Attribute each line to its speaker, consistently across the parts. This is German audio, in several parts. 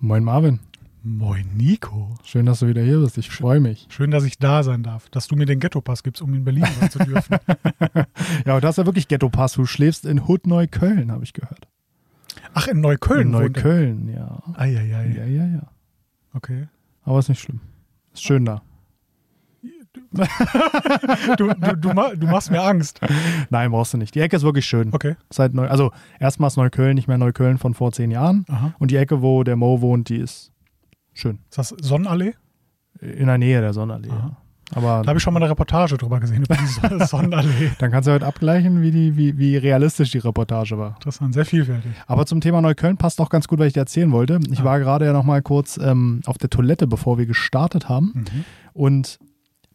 Speaker 1: Moin Marvin,
Speaker 2: Moin Nico.
Speaker 1: schön, dass du wieder hier bist. Ich freue mich.
Speaker 2: Schön, dass ich da sein darf, dass du mir den Ghetto-Pass gibst, um in Berlin sein zu dürfen.
Speaker 1: Ja, aber du hast ja wirklich Ghetto-Pass. Du schläfst in Hood Neukölln, habe ich gehört.
Speaker 2: Ach, in Neukölln
Speaker 1: in. Neukölln, ja.
Speaker 2: Eieiei.
Speaker 1: Ja, ja, ja.
Speaker 2: Okay.
Speaker 1: Aber ist nicht schlimm. Ist schön da.
Speaker 2: Du, du, du, du machst mir Angst.
Speaker 1: Nein, brauchst du nicht. Die Ecke ist wirklich schön.
Speaker 2: Okay.
Speaker 1: Seit Neu also erstmals Neukölln, nicht mehr Neukölln von vor zehn Jahren.
Speaker 2: Aha.
Speaker 1: Und die Ecke, wo der Mo wohnt, die ist schön.
Speaker 2: Ist das Sonnenallee?
Speaker 1: In der Nähe der Sonnenallee.
Speaker 2: Aha.
Speaker 1: Aber
Speaker 2: Da habe ich schon mal eine Reportage drüber gesehen, über die Son- Sonnenallee.
Speaker 1: dann kannst du heute abgleichen, wie, die, wie, wie realistisch die Reportage war.
Speaker 2: Interessant, sehr vielfältig.
Speaker 1: Aber zum Thema Neukölln passt auch ganz gut, was ich dir erzählen wollte. Ich
Speaker 2: Ah.
Speaker 1: war gerade ja noch mal kurz ähm, auf der Toilette, bevor wir gestartet haben.
Speaker 2: Mhm.
Speaker 1: Und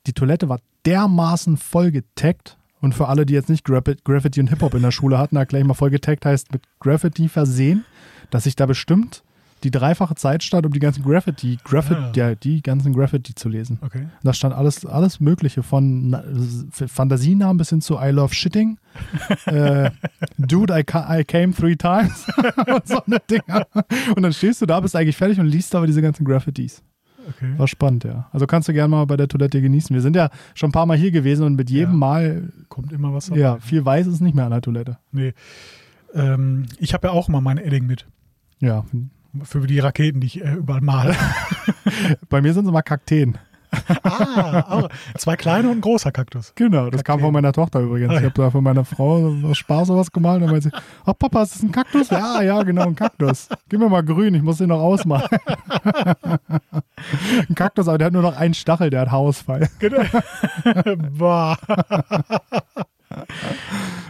Speaker 1: die Toilette war dermaßen voll getaggt. Und für alle, die jetzt nicht Graffi- Graffiti und Hip-Hop in der Schule hatten, erkläre ich mal voll getaggt heißt mit Graffiti versehen, dass ich da bestimmt die dreifache Zeit stand, um die ganzen Graffiti, Graffiti,
Speaker 2: Ah.
Speaker 1: ja, die ganzen Graffiti zu lesen.
Speaker 2: Okay.
Speaker 1: Da stand alles, alles Mögliche von Na- Fantasienamen bis hin zu I love shitting. äh, Dude, I, ca I came three times. und so eine Dinger. Und dann stehst du da, bist eigentlich fertig und liest aber diese ganzen Graffitis.
Speaker 2: Okay.
Speaker 1: War spannend, ja. Also kannst du gerne mal bei der Toilette genießen. Wir sind ja schon ein paar Mal hier gewesen und mit jedem
Speaker 2: Ja.
Speaker 1: Mal,
Speaker 2: Kommt immer was dabei.
Speaker 1: ja, viel weiß ist nicht mehr an der Toilette.
Speaker 2: Nee. Ähm, ich habe ja auch immer mein Edding mit.
Speaker 1: Ja,
Speaker 2: Für die Raketen, die ich äh, überall male.
Speaker 1: bei mir sind es immer Kakteen.
Speaker 2: ah, auch. zwei kleine und ein großer Kaktus.
Speaker 1: Genau, das kam
Speaker 2: Kakteen.
Speaker 1: von meiner Tochter übrigens.
Speaker 2: Ah,
Speaker 1: Ich habe da von meiner Frau aus Spaß sowas gemalt und meinte sie, oh Papa, ist das ein Kaktus? Ja, ja, genau, ein Kaktus. Gib mir mal grün, ich muss den noch ausmalen. Ein Kaktus, aber der hat nur noch einen Stachel, der hat Haarausfall.
Speaker 2: Genau. Boah.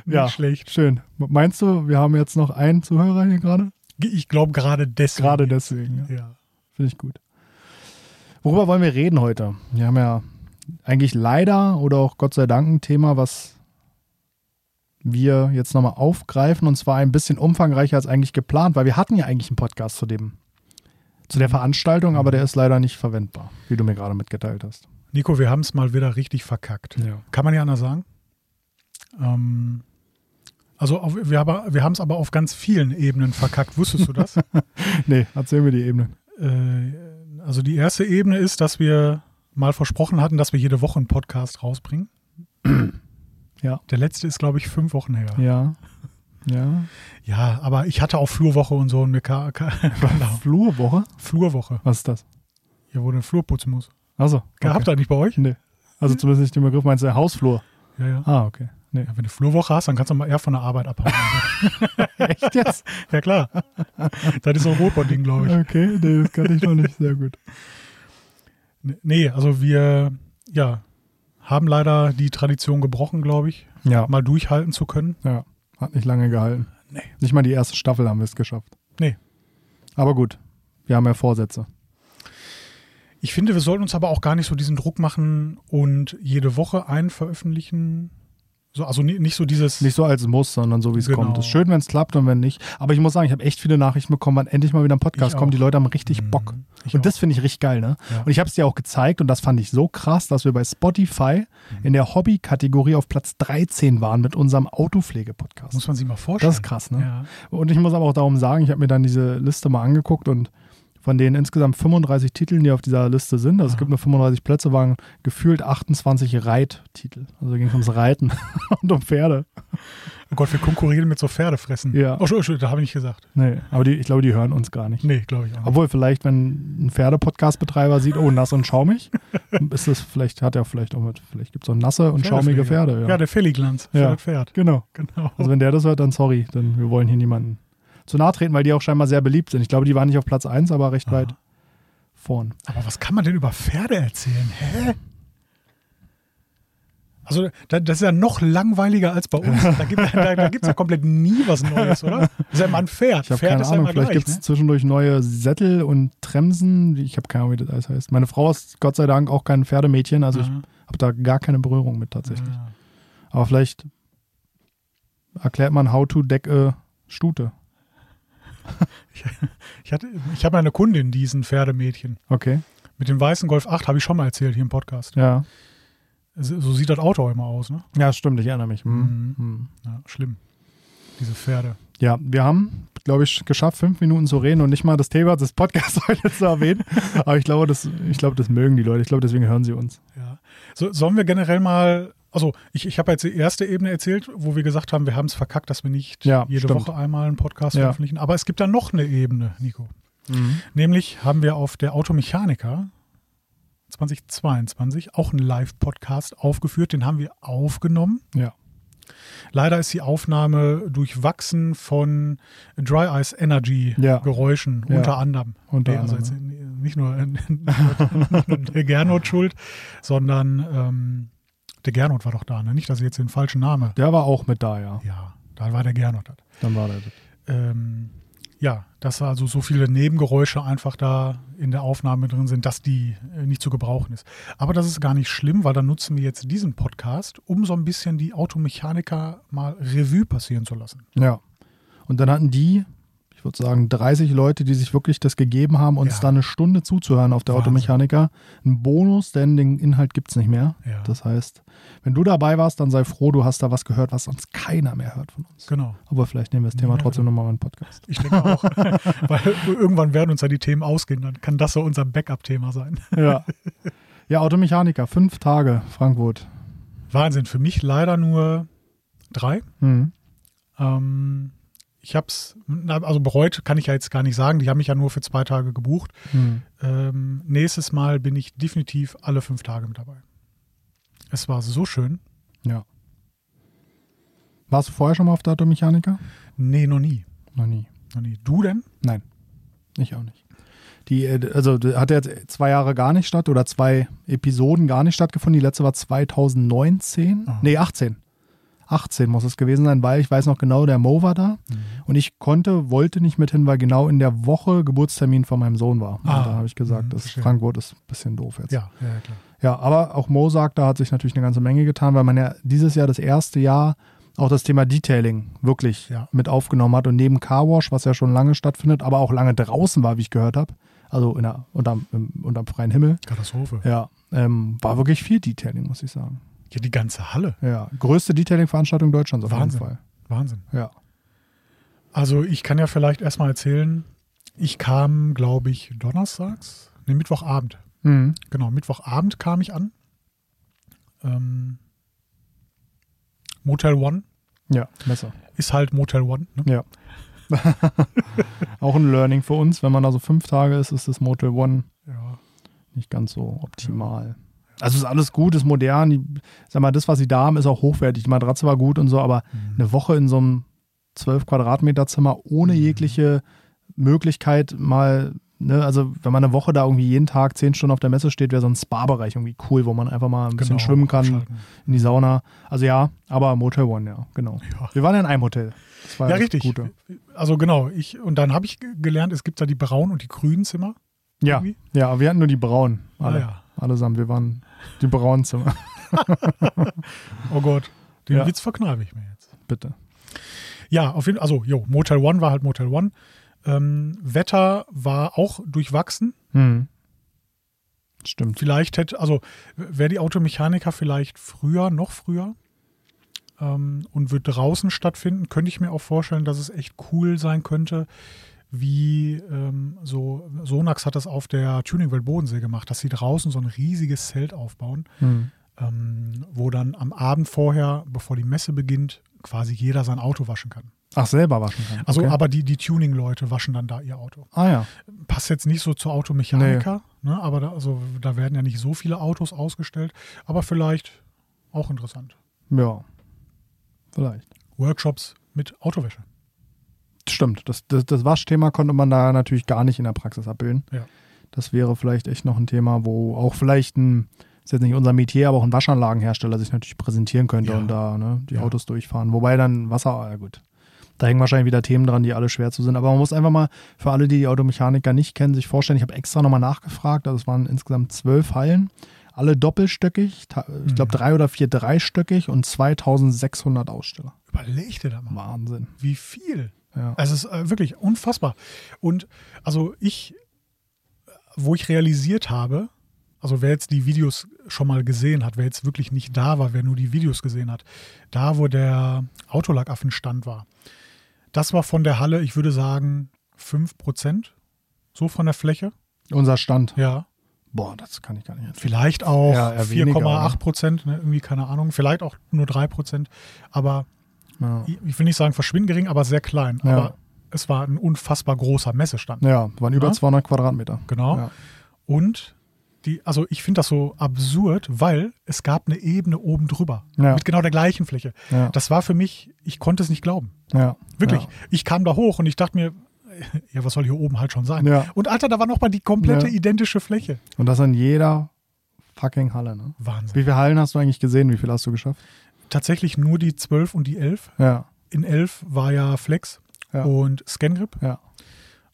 Speaker 2: Nicht
Speaker 1: Ja.
Speaker 2: schlecht.
Speaker 1: Schön. Meinst du, wir haben jetzt noch einen Zuhörer hier gerade?
Speaker 2: Ich glaube gerade deswegen.
Speaker 1: Gerade deswegen, ja.
Speaker 2: Ja.
Speaker 1: Finde ich gut. Worüber wollen wir reden heute? Wir haben ja eigentlich leider oder auch Gott sei Dank ein Thema, was wir jetzt nochmal aufgreifen und zwar ein bisschen umfangreicher als eigentlich geplant, weil wir hatten ja eigentlich einen Podcast zu dem, zu der Veranstaltung, aber der ist leider nicht verwendbar, wie du mir gerade mitgeteilt hast.
Speaker 2: Nico, wir haben es mal wieder richtig verkackt.
Speaker 1: Ja.
Speaker 2: Kann man ja anders sagen. Ähm, also auf, wir, aber, wir haben es aber auf ganz vielen Ebenen verkackt. Wusstest du das?
Speaker 1: Nee, erzähl mir die Ebene.
Speaker 2: äh, also die erste Ebene ist, dass wir mal versprochen hatten, dass wir jede Woche einen Podcast rausbringen.
Speaker 1: Ja.
Speaker 2: Der letzte ist, glaube ich, fünf Wochen her.
Speaker 1: Ja. Ja.
Speaker 2: Ja, aber ich hatte auch Flurwoche und so und mir genau.
Speaker 1: Flurwoche?
Speaker 2: Flurwoche.
Speaker 1: Was ist das?
Speaker 2: Hier, wo du den Flur putzen musst.
Speaker 1: Achso.
Speaker 2: Gehabt ihr nicht bei euch?
Speaker 1: Nee. Also zumindest nicht den Begriff, meinst du Hausflur?
Speaker 2: Ja, ja.
Speaker 1: Ah, okay. Nee.
Speaker 2: ja wenn du Flurwoche hast, dann kannst du mal eher von der Arbeit abhauen.
Speaker 1: Echt jetzt?
Speaker 2: ja, klar. Das ist so ein Rotband-Ding, glaube ich.
Speaker 1: Okay, nee, das kann ich noch nicht. Sehr gut.
Speaker 2: Nee, also wir, ja, haben leider die Tradition gebrochen, glaube ich,
Speaker 1: Ja,
Speaker 2: mal durchhalten zu können.
Speaker 1: ja. Hat nicht lange gehalten.
Speaker 2: Nee.
Speaker 1: Nicht mal die erste Staffel haben wir es geschafft.
Speaker 2: Nee.
Speaker 1: Aber gut, wir haben ja Vorsätze.
Speaker 2: Ich finde, wir sollten uns aber auch gar nicht so diesen Druck machen und jede Woche einen veröffentlichen. So, also ni- nicht so dieses.
Speaker 1: Nicht so als Muss, sondern so, wie es
Speaker 2: Genau.
Speaker 1: kommt. Es ist schön, wenn es klappt und wenn nicht. Aber ich muss sagen, ich habe echt viele Nachrichten bekommen, wann endlich mal wieder ein Podcast kommt. Die. Leute haben richtig
Speaker 2: Mhm.
Speaker 1: Bock.
Speaker 2: Ich
Speaker 1: und
Speaker 2: auch.
Speaker 1: das finde ich richtig geil, ne?
Speaker 2: Ja.
Speaker 1: Und ich habe es dir auch gezeigt und das fand ich so krass, dass wir bei Spotify
Speaker 2: Mhm.
Speaker 1: in der Hobby-Kategorie auf Platz 13 waren mit unserem Autopflege-Podcast.
Speaker 2: Muss man sich mal vorstellen.
Speaker 1: Das ist krass, ne?
Speaker 2: Ja.
Speaker 1: Und ich muss aber auch darum sagen, ich habe mir dann diese Liste mal angeguckt und von den insgesamt 35 Titeln, die auf dieser Liste sind, also es gibt nur 35 Plätze, waren gefühlt 28 Reittitel. Also ging es ums Reiten und um Pferde.
Speaker 2: Oh Gott, wir konkurrieren mit so Pferdefressen.
Speaker 1: Ja.
Speaker 2: Oh, Entschuldigung, da habe ich nicht gesagt.
Speaker 1: Nee, aber die, ich glaube, die hören uns gar nicht.
Speaker 2: Nee, glaube ich auch. nicht.
Speaker 1: Obwohl, vielleicht, wenn ein Pferde-Podcast-Betreiber sieht, oh, nass und schaumig, ist es vielleicht, hat er vielleicht auch mit, vielleicht gibt es auch nasse und schaumige. Pferde. Ja,
Speaker 2: Ja, der Felliglanz für
Speaker 1: Ja.
Speaker 2: das Pferd.
Speaker 1: genau.
Speaker 2: Genau.
Speaker 1: Also wenn der das hört, dann sorry, denn wir wollen hier niemanden zu nahe treten, weil die auch scheinbar sehr beliebt sind. Ich glaube, die waren nicht auf Platz 1, aber recht
Speaker 2: Aha.
Speaker 1: weit vorn.
Speaker 2: Aber was kann man denn über Pferde erzählen? Hä? Also, da, das ist ja noch langweiliger als bei uns. Da gibt es da, da gibt's ja komplett nie was Neues, oder? Das ist ja immer ein Pferd.
Speaker 1: Ich habe
Speaker 2: Pferd
Speaker 1: keine Ahnung, vielleicht gibt es
Speaker 2: ne?
Speaker 1: zwischendurch neue Sättel und Tremsen. Ich habe keine Ahnung, wie das alles heißt. Meine Frau ist Gott sei Dank auch kein Pferdemädchen, also ich
Speaker 2: Aha.
Speaker 1: habe da gar keine Berührung mit tatsächlich.
Speaker 2: Ja.
Speaker 1: Aber vielleicht erklärt man how to deck a Stute.
Speaker 2: Ich, hatte- ich habe eine Kundin, die ist ein Pferdemädchen.
Speaker 1: Okay,
Speaker 2: Mit dem weißen Golf 8 habe ich schon mal erzählt hier im Podcast.
Speaker 1: ja.
Speaker 2: So sieht das Auto immer aus, ne?
Speaker 1: Ja, stimmt, ich erinnere mich. Hm.
Speaker 2: Mhm.
Speaker 1: Hm.
Speaker 2: Ja, schlimm. Diese Pferde.
Speaker 1: Ja, wir haben glaube ich, geschafft, fünf Minuten zu reden und nicht mal das Thema des Podcasts heute zu erwähnen. Aber ich glaube, das, ich glaube, das mögen die Leute. Ich glaube, deswegen hören sie uns.
Speaker 2: Ja. So, sollen wir generell mal, also ich, ich habe jetzt die erste Ebene erzählt, wo wir gesagt haben, wir haben es verkackt, dass wir nicht
Speaker 1: Ja,
Speaker 2: jede
Speaker 1: stimmt.
Speaker 2: Woche einmal einen Podcast
Speaker 1: Ja.
Speaker 2: veröffentlichen. Aber es gibt da noch eine Ebene, Nico. Nämlich haben wir auf der Automechaniker 2022 auch einen Live-Podcast aufgeführt. Den haben wir aufgenommen.
Speaker 1: Ja.
Speaker 2: Leider ist die Aufnahme durchwachsen von Dry Ice Energy
Speaker 1: Ja.
Speaker 2: Geräuschen,
Speaker 1: Ja.
Speaker 2: unter anderem.
Speaker 1: Unter
Speaker 2: Nee, also
Speaker 1: anderem,
Speaker 2: jetzt nicht nur, nicht nur der Gernot schuld, sondern ähm, der Gernot war doch da, ne? Nicht, dass ich jetzt den falschen Namen.
Speaker 1: Der war auch mit da, ja.
Speaker 2: Ja, da war der Gernot.
Speaker 1: Dann war der.
Speaker 2: Ähm, ja, dass also so viele Nebengeräusche einfach da in der Aufnahme drin sind, dass die äh, nicht zu gebrauchen ist. Aber das ist gar nicht schlimm, weil dann nutzen wir jetzt diesen Podcast, um so ein bisschen die Automechaniker mal Revue passieren zu lassen.
Speaker 1: Ja. Und dann hatten die, ich würde sagen, 30 Leute, die sich wirklich das gegeben haben, uns
Speaker 2: Ja.
Speaker 1: da eine Stunde zuzuhören auf der
Speaker 2: Wahnsinn.
Speaker 1: Automechaniker. Ein Bonus, denn den Inhalt gibt es nicht mehr.
Speaker 2: Ja.
Speaker 1: Das heißt, wenn du dabei warst, dann sei froh, du hast da was gehört, was sonst keiner mehr hört von uns.
Speaker 2: Genau.
Speaker 1: Aber vielleicht nehmen wir das Thema
Speaker 2: Ja,
Speaker 1: trotzdem nochmal in den Podcast.
Speaker 2: Ich denke auch. weil irgendwann werden uns ja die Themen ausgehen, dann kann das so unser Backup-Thema sein.
Speaker 1: Ja. Ja, Automechaniker, fünf Tage, Frankfurt.
Speaker 2: Wahnsinn. Für mich leider nur drei.
Speaker 1: Mhm.
Speaker 2: Ähm, ich habe es, also bereut kann ich ja jetzt gar nicht sagen. Die haben mich ja nur für zwei Tage gebucht.
Speaker 1: Mhm.
Speaker 2: Ähm, nächstes Mal bin ich definitiv alle fünf Tage mit dabei. Es war so schön.
Speaker 1: Ja. Warst du vorher schon mal auf der Automechaniker?
Speaker 2: Nee, noch nie.
Speaker 1: Noch nie.
Speaker 2: Noch nie. Du denn?
Speaker 1: Nein, ich auch nicht. Die, äh, also hat jetzt zwei Jahre gar nicht statt oder zwei Episoden gar nicht stattgefunden. Die letzte war 2019.
Speaker 2: Ah.
Speaker 1: Nee, 18. 18 muss es gewesen sein, weil ich weiß noch genau, der Mo war da
Speaker 2: Mhm.
Speaker 1: und ich konnte, wollte nicht mit hin, weil genau in der Woche Geburtstermin von meinem Sohn war.
Speaker 2: Ah.
Speaker 1: und da habe ich gesagt,
Speaker 2: Mhm,
Speaker 1: das. Frankfurt ist ein bisschen doof jetzt.
Speaker 2: Ja, ja, klar.
Speaker 1: Ja, aber auch Mo sagt, da hat sich natürlich eine ganze Menge getan, weil man ja dieses Jahr das erste Jahr auch das Thema Detailing wirklich
Speaker 2: Ja.
Speaker 1: mit aufgenommen hat und neben Carwash, was ja schon lange stattfindet, aber auch lange draußen war, wie ich gehört habe, also in der, unterm, im, unterm freien Himmel,
Speaker 2: Katastrophe.
Speaker 1: ja, ähm, war wirklich viel Detailing, muss ich sagen.
Speaker 2: Ja, die ganze Halle.
Speaker 1: Ja, größte Detailing-Veranstaltung Deutschlands auf
Speaker 2: Wahnsinn.
Speaker 1: jeden Fall.
Speaker 2: Wahnsinn.
Speaker 1: Ja.
Speaker 2: Also ich kann ja vielleicht erstmal erzählen, ich kam, glaube ich, donnerstags, nee, Mittwochabend.
Speaker 1: Mhm.
Speaker 2: Genau, Mittwochabend kam ich an. Ähm, Motel One
Speaker 1: Ja, Messer.
Speaker 2: ist halt Motel One. Ne?
Speaker 1: Ja. auch ein Learning für uns, wenn man da so fünf Tage ist, ist das Motel One
Speaker 2: Ja.
Speaker 1: nicht ganz so optimal. Also ist alles gut, ist modern. Die, sag mal, das, was sie da haben, ist auch hochwertig. Die Matratze war gut und so, aber
Speaker 2: Mhm.
Speaker 1: eine Woche in so einem 12 Quadratmeter Zimmer ohne
Speaker 2: Mhm.
Speaker 1: jegliche Möglichkeit mal, ne, also wenn man eine Woche da irgendwie jeden Tag zehn Stunden auf der Messe steht, wäre so ein Spa-Bereich irgendwie cool, wo man einfach mal ein bisschen
Speaker 2: Genau,
Speaker 1: schwimmen kann,
Speaker 2: abschalten.
Speaker 1: in die Sauna. Also ja, aber Motel One, ja, genau.
Speaker 2: Ja.
Speaker 1: Wir waren ja in einem Hotel. Das war
Speaker 2: Ja, richtig.
Speaker 1: Gute.
Speaker 2: Also genau, ich, und dann habe ich ge- gelernt, es gibt da die braunen und die grünen Zimmer.
Speaker 1: Ja,
Speaker 2: Irgendwie?
Speaker 1: ja, aber wir hatten nur die braunen. Alle,
Speaker 2: Ah, ja.
Speaker 1: Allesamt, wir waren die braunen Zimmer.
Speaker 2: Oh Gott, den
Speaker 1: Ja.
Speaker 2: Witz verkneife ich mir jetzt.
Speaker 1: Bitte.
Speaker 2: Ja, auf jeden Fall, also, jo, Motel One war halt Motel One. Ähm, Wetter war auch durchwachsen.
Speaker 1: Hm. Stimmt.
Speaker 2: Vielleicht hätte, also wäre die Automechaniker vielleicht früher, noch früher ähm, und wird draußen stattfinden, könnte ich mir auch vorstellen, dass es echt cool sein könnte, wie ähm, so, Sonax hat das auf der Tuningwelt Bodensee gemacht, dass sie draußen so ein riesiges Zelt aufbauen,
Speaker 1: Hm.
Speaker 2: ähm, wo dann am Abend vorher, bevor die Messe beginnt, quasi jeder sein Auto waschen kann.
Speaker 1: Ach, selber waschen kann.
Speaker 2: Also,
Speaker 1: okay.
Speaker 2: aber die, die Tuning-Leute waschen dann da ihr Auto.
Speaker 1: Ah ja.
Speaker 2: Passt jetzt nicht so zur Automechaniker, ne, aber da, also, da werden ja nicht so viele Autos ausgestellt, aber vielleicht auch interessant.
Speaker 1: Ja. Vielleicht.
Speaker 2: Workshops mit Autowäsche.
Speaker 1: Stimmt. Das, das, das Waschthema konnte man da natürlich gar nicht in der Praxis abbilden.
Speaker 2: Ja.
Speaker 1: Das wäre vielleicht echt noch ein Thema, wo auch vielleicht ein, ist jetzt nicht unser Metier, aber auch ein Waschanlagenhersteller sich natürlich präsentieren könnte
Speaker 2: Ja.
Speaker 1: und da ne, die
Speaker 2: Ja.
Speaker 1: Autos durchfahren. Wobei dann Wasser, ja gut. Da hängen wahrscheinlich wieder Themen dran, die alle schwer zu sind. Aber man muss einfach mal für alle, die die Automechaniker nicht kennen, sich vorstellen, ich habe extra nochmal nachgefragt. Also es waren insgesamt zwölf Hallen, alle doppelstöckig, ich glaube
Speaker 2: Mhm.
Speaker 1: drei oder vier dreistöckig und 2600 Aussteller.
Speaker 2: Überleg dir da mal.
Speaker 1: Wahnsinn.
Speaker 2: Wie viel?
Speaker 1: Ja.
Speaker 2: Also es ist äh, wirklich unfassbar. Und also ich, wo ich realisiert habe, also wer jetzt die Videos schon mal gesehen hat, wer jetzt wirklich nicht da war, wer nur die Videos gesehen hat, da wo der Autolackaffenstand war, Das war von der Halle, ich würde sagen, 5%. So von der Fläche.
Speaker 1: Unser Stand.
Speaker 2: Ja.
Speaker 1: Boah, das kann ich gar nicht erzählen.
Speaker 2: Vielleicht auch
Speaker 1: Ja, eher weniger,
Speaker 2: 4,8 Prozent, ne? irgendwie keine Ahnung. Vielleicht auch nur 3 Prozent. Aber
Speaker 1: Ja.
Speaker 2: ich will nicht sagen verschwindend gering, aber sehr klein.
Speaker 1: Ja.
Speaker 2: Aber es war ein unfassbar großer Messestand.
Speaker 1: ja, waren über
Speaker 2: Ja?
Speaker 1: 200 Quadratmeter.
Speaker 2: Genau. Und die, also ich finde das so absurd, weil es gab eine Ebene oben drüber.
Speaker 1: Ja.
Speaker 2: Mit genau der gleichen Fläche.
Speaker 1: Ja.
Speaker 2: Das war für mich, ich konnte es nicht glauben.
Speaker 1: ja.
Speaker 2: Wirklich. Ich kam da hoch und ich dachte mir, ja, was soll hier oben halt schon sein?
Speaker 1: Ja.
Speaker 2: Und Alter, da war nochmal die komplette identische Fläche.
Speaker 1: Und das in jeder fucking Halle, ne?
Speaker 2: Wahnsinn.
Speaker 1: Wie viele Hallen hast du eigentlich gesehen? Wie viele hast du geschafft?
Speaker 2: Tatsächlich nur die 12 und die 11.
Speaker 1: Ja.
Speaker 2: In 11 war ja Flex
Speaker 1: Ja.
Speaker 2: und Scangrip.
Speaker 1: Ja.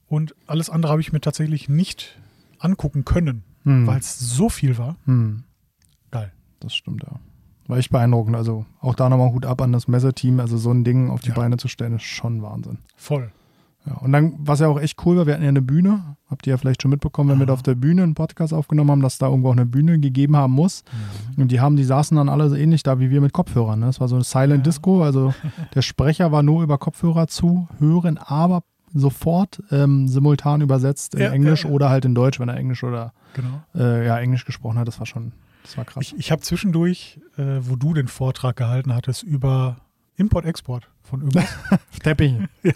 Speaker 2: Und alles andere habe ich mir tatsächlich nicht angucken können,
Speaker 1: Hm.
Speaker 2: weil es so viel war.
Speaker 1: Hm.
Speaker 2: Geil.
Speaker 1: Das stimmt, ja. War echt beeindruckend. Also auch da nochmal Hut ab an das Messeteam. Also so ein Ding auf die
Speaker 2: Ja.
Speaker 1: Beine zu stellen, ist schon Wahnsinn.
Speaker 2: Voll.
Speaker 1: Ja, und dann, was ja auch echt cool war, wir hatten ja eine Bühne. Habt ihr ja vielleicht schon mitbekommen, wenn wir da auf der Bühne einen Podcast aufgenommen haben, dass da irgendwo auch eine Bühne gegeben haben muss.
Speaker 2: Mhm.
Speaker 1: Und die haben, die saßen dann alle so ähnlich da wie wir mit Kopfhörern. Ne? Das war so eine Silent
Speaker 2: Ja.
Speaker 1: Disco. Also der Sprecher war nur über Kopfhörer zu hören, aber sofort ähm, simultan übersetzt in
Speaker 2: Ja,
Speaker 1: Englisch
Speaker 2: ja, ja.
Speaker 1: oder halt in Deutsch, wenn er Englisch oder
Speaker 2: Genau.
Speaker 1: äh, ja, Englisch gesprochen hat. Das war schon, das war krass.
Speaker 2: Ich, ich habe zwischendurch, äh, wo du den Vortrag gehalten hattest, über Import-Export von irgendwas,
Speaker 1: Teppich.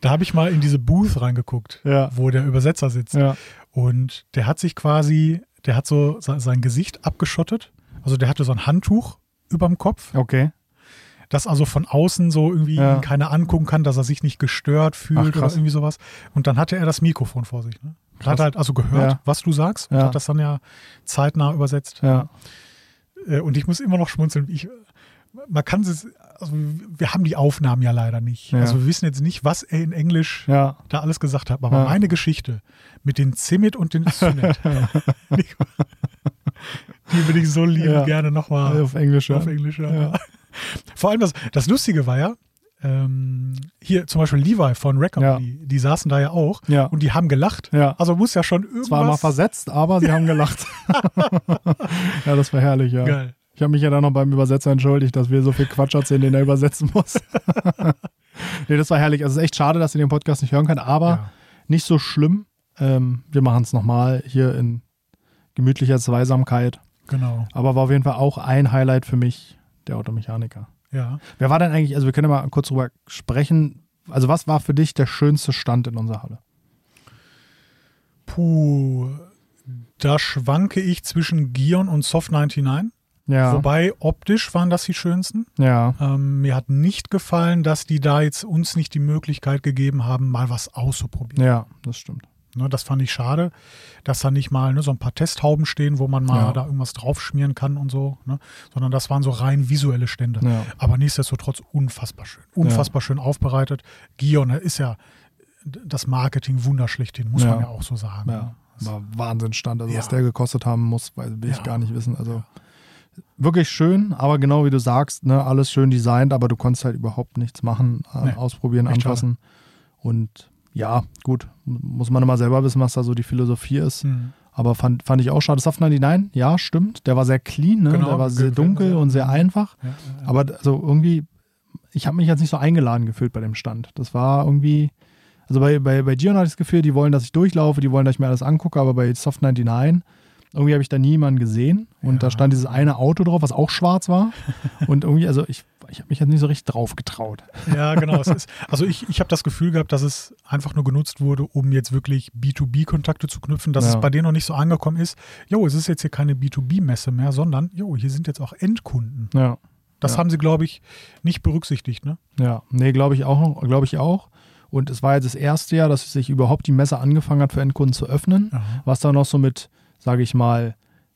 Speaker 2: da habe ich mal in diese Booth reingeguckt,
Speaker 1: Ja.
Speaker 2: wo der Übersetzer sitzt.
Speaker 1: Ja.
Speaker 2: Und der hat sich quasi, der hat so se- sein Gesicht abgeschottet. Also der hatte so ein Handtuch überm Kopf,
Speaker 1: Okay.
Speaker 2: das also von außen so irgendwie
Speaker 1: Ja.
Speaker 2: keiner angucken kann, dass er sich nicht gestört fühlt
Speaker 1: Ach,
Speaker 2: oder irgendwie sowas. Und dann hatte er das Mikrofon vor sich. Ne? Hat halt also gehört,
Speaker 1: Ja.
Speaker 2: was du sagst und
Speaker 1: Ja.
Speaker 2: hat das dann ja zeitnah übersetzt.
Speaker 1: Ja.
Speaker 2: Äh, Und ich muss immer noch schmunzeln. Ich, man kann es, also wir haben die Aufnahmen ja leider nicht.
Speaker 1: Ja.
Speaker 2: Also wir wissen jetzt nicht, was er in Englisch
Speaker 1: Ja.
Speaker 2: da alles gesagt hat. Aber
Speaker 1: Ja.
Speaker 2: meine Geschichte mit den Zimit und den Synet, die, die würde ich so lieben gerne nochmal
Speaker 1: Auf Englisch.
Speaker 2: Auf Englisch. Ja. Vor allem das, das Lustige war ja, ähm, hier zum Beispiel Levi von Rack Company, die saßen da ja auch
Speaker 1: Ja.
Speaker 2: und die haben gelacht.
Speaker 1: Ja.
Speaker 2: Also muss ja schon irgendwas.
Speaker 1: Zwar mal versetzt, aber sie haben gelacht. ja, das war herrlich, ja.
Speaker 2: Geil.
Speaker 1: Ich habe mich ja dann noch beim Übersetzer entschuldigt, dass wir so viel Quatsch erzählen, den er übersetzen muss. nee, das war herrlich. Also es ist echt schade, dass ihr den Podcast nicht hören könnt, aber
Speaker 2: Ja.
Speaker 1: nicht so schlimm. Ähm, wir machen es nochmal hier in gemütlicher Zweisamkeit.
Speaker 2: Genau.
Speaker 1: Aber war auf jeden Fall auch ein Highlight für mich, der Automechaniker.
Speaker 2: Ja.
Speaker 1: Wer war denn eigentlich, also wir können ja mal kurz drüber sprechen, also was war für dich der schönste Stand in unserer Halle?
Speaker 2: Puh, da schwanke ich zwischen Gion und Soft 99.
Speaker 1: Ja,
Speaker 2: Wobei optisch waren das die schönsten.
Speaker 1: ja,
Speaker 2: Ähm, mir hat nicht gefallen, dass die da jetzt uns nicht die Möglichkeit gegeben haben, mal was auszuprobieren.
Speaker 1: ja, das stimmt.
Speaker 2: Ne, das fand ich schade, dass da nicht mal ne, so ein paar Testhauben stehen, wo man mal
Speaker 1: Ja.
Speaker 2: da irgendwas draufschmieren kann und so, ne? sondern das waren so rein visuelle Stände.
Speaker 1: Ja.
Speaker 2: Aber nichtsdestotrotz unfassbar schön. Unfassbar schön aufbereitet. Gion ne, ist ja das Marketing wunderschlechthin, muss
Speaker 1: Ja.
Speaker 2: man ja auch so sagen.
Speaker 1: Ja,
Speaker 2: ne?
Speaker 1: war Wahnsinnstand. Also was
Speaker 2: Ja.
Speaker 1: der gekostet haben muss, will ich
Speaker 2: Ja.
Speaker 1: gar nicht wissen. Also wirklich schön, aber genau wie du sagst, ne, alles schön designt, aber du konntest halt überhaupt nichts machen, äh,
Speaker 2: Nee,
Speaker 1: ausprobieren,
Speaker 2: echt
Speaker 1: anfassen. Und ja, gut, muss man immer selber wissen, was da so die Philosophie ist.
Speaker 2: Hm.
Speaker 1: Aber fand, fand ich auch schade. Soft 99, ja, stimmt. Der war sehr clean, ne?
Speaker 2: Genau,
Speaker 1: der war sehr dunkel
Speaker 2: sehr.
Speaker 1: und sehr einfach.
Speaker 2: Ja, ja.
Speaker 1: Aber also irgendwie, ich habe mich jetzt nicht so eingeladen gefühlt bei dem Stand. Das war irgendwie, also bei, bei, bei Gion hatte ich das Gefühl, die wollen, dass ich durchlaufe, die wollen, dass ich mir alles angucke, aber bei Soft 99, irgendwie habe ich da niemanden gesehen. Und
Speaker 2: Ja.
Speaker 1: da stand dieses eine Auto drauf, was auch schwarz war. und irgendwie, also ich, ich habe mich jetzt nicht so richtig drauf getraut.
Speaker 2: Ja, genau. Ist, also ich, ich habe das Gefühl gehabt, dass es einfach nur genutzt wurde, um jetzt wirklich B2B-Kontakte zu knüpfen, dass
Speaker 1: Ja.
Speaker 2: es bei denen noch nicht so angekommen ist, jo, es ist jetzt hier keine B2B-Messe mehr, sondern, jo, hier sind jetzt auch Endkunden.
Speaker 1: Ja.
Speaker 2: Das
Speaker 1: Ja.
Speaker 2: haben sie, glaube ich, nicht berücksichtigt, ne?
Speaker 1: Ja, nee, glaube ich auch, glaube ich auch. Und es war jetzt das erste Jahr, dass sich überhaupt die Messe angefangen hat, für Endkunden zu öffnen. was dann noch so mit, sage ich mal,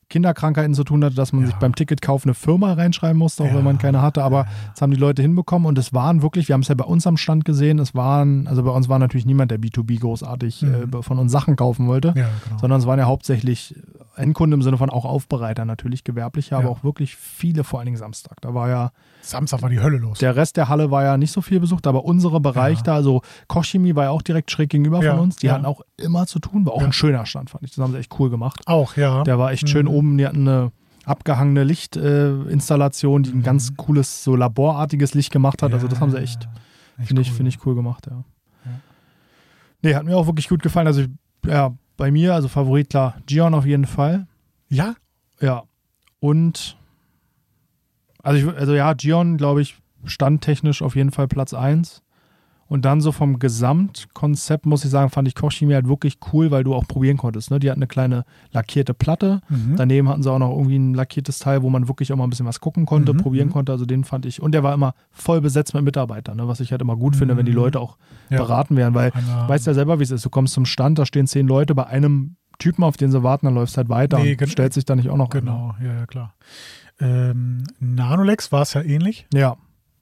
Speaker 1: Kinderkrankheiten zu tun hatte, dass man
Speaker 2: Ja.
Speaker 1: sich beim Ticketkauf eine Firma reinschreiben musste, auch
Speaker 2: Ja.
Speaker 1: wenn man keine hatte. Aber das haben die Leute hinbekommen und es waren wirklich, wir haben es ja bei uns am Stand gesehen, es waren, also bei uns war natürlich niemand, der B2B großartig
Speaker 2: Mhm.
Speaker 1: äh, von uns Sachen kaufen wollte,
Speaker 2: Ja, genau.
Speaker 1: sondern es waren ja hauptsächlich Endkunden im Sinne von auch Aufbereiter natürlich, gewerbliche, aber auch wirklich viele, vor allen Dingen Samstag. Da war ja
Speaker 2: Samstag war die Hölle los.
Speaker 1: der Rest der Halle war ja nicht so viel besucht, aber unsere Bereich da, also Kochchemie war ja auch direkt schräg gegenüber von uns. Die hatten auch immer zu tun, war auch
Speaker 2: Ja.
Speaker 1: ein schöner Stand, fand ich. Das haben sie echt cool gemacht.
Speaker 2: auch, ja.
Speaker 1: Der war echt schön
Speaker 2: Mhm.
Speaker 1: oben, die hatten eine abgehangene Lichtinstallation, äh, die ein ganz cooles, so laborartiges Licht gemacht hat. Also das haben sie echt, Finde ich,
Speaker 2: cool.
Speaker 1: find ich cool gemacht, ja.
Speaker 2: Ja.
Speaker 1: Nee, hat mir auch wirklich gut gefallen. Also, ich, ja, bei mir, also Favorit, klar, Gion auf jeden Fall.
Speaker 2: Ja,
Speaker 1: Ja. Und, also, ich, also ja, Gion, glaube ich, standtechnisch auf jeden Fall Platz 1. Und dann so vom Gesamtkonzept, muss ich sagen, fand ich Kochchemie halt wirklich cool, weil du auch probieren konntest. Ne? Die hatten eine kleine lackierte Platte.
Speaker 2: Mhm.
Speaker 1: Daneben hatten sie auch noch irgendwie ein lackiertes Teil, wo man wirklich auch mal ein bisschen was gucken konnte,
Speaker 2: Mhm,
Speaker 1: probieren
Speaker 2: mhm.
Speaker 1: konnte. Also den fand ich. Und der war immer voll besetzt mit Mitarbeitern, ne? was ich halt immer gut finde, wenn die
Speaker 2: Mhm.
Speaker 1: Leute auch
Speaker 2: Ja.
Speaker 1: beraten werden. Weil
Speaker 2: Einer-
Speaker 1: weißt ja selber, wie es ist. Du kommst zum Stand, da stehen zehn Leute bei einem Typen, auf den sie warten, dann läufst halt weiter
Speaker 2: Nee,
Speaker 1: und stellt sich da nicht auch noch an,
Speaker 2: Genau, ja, ja, klar. Ähm, Nanolex war es ja ähnlich.
Speaker 1: ne? Ja,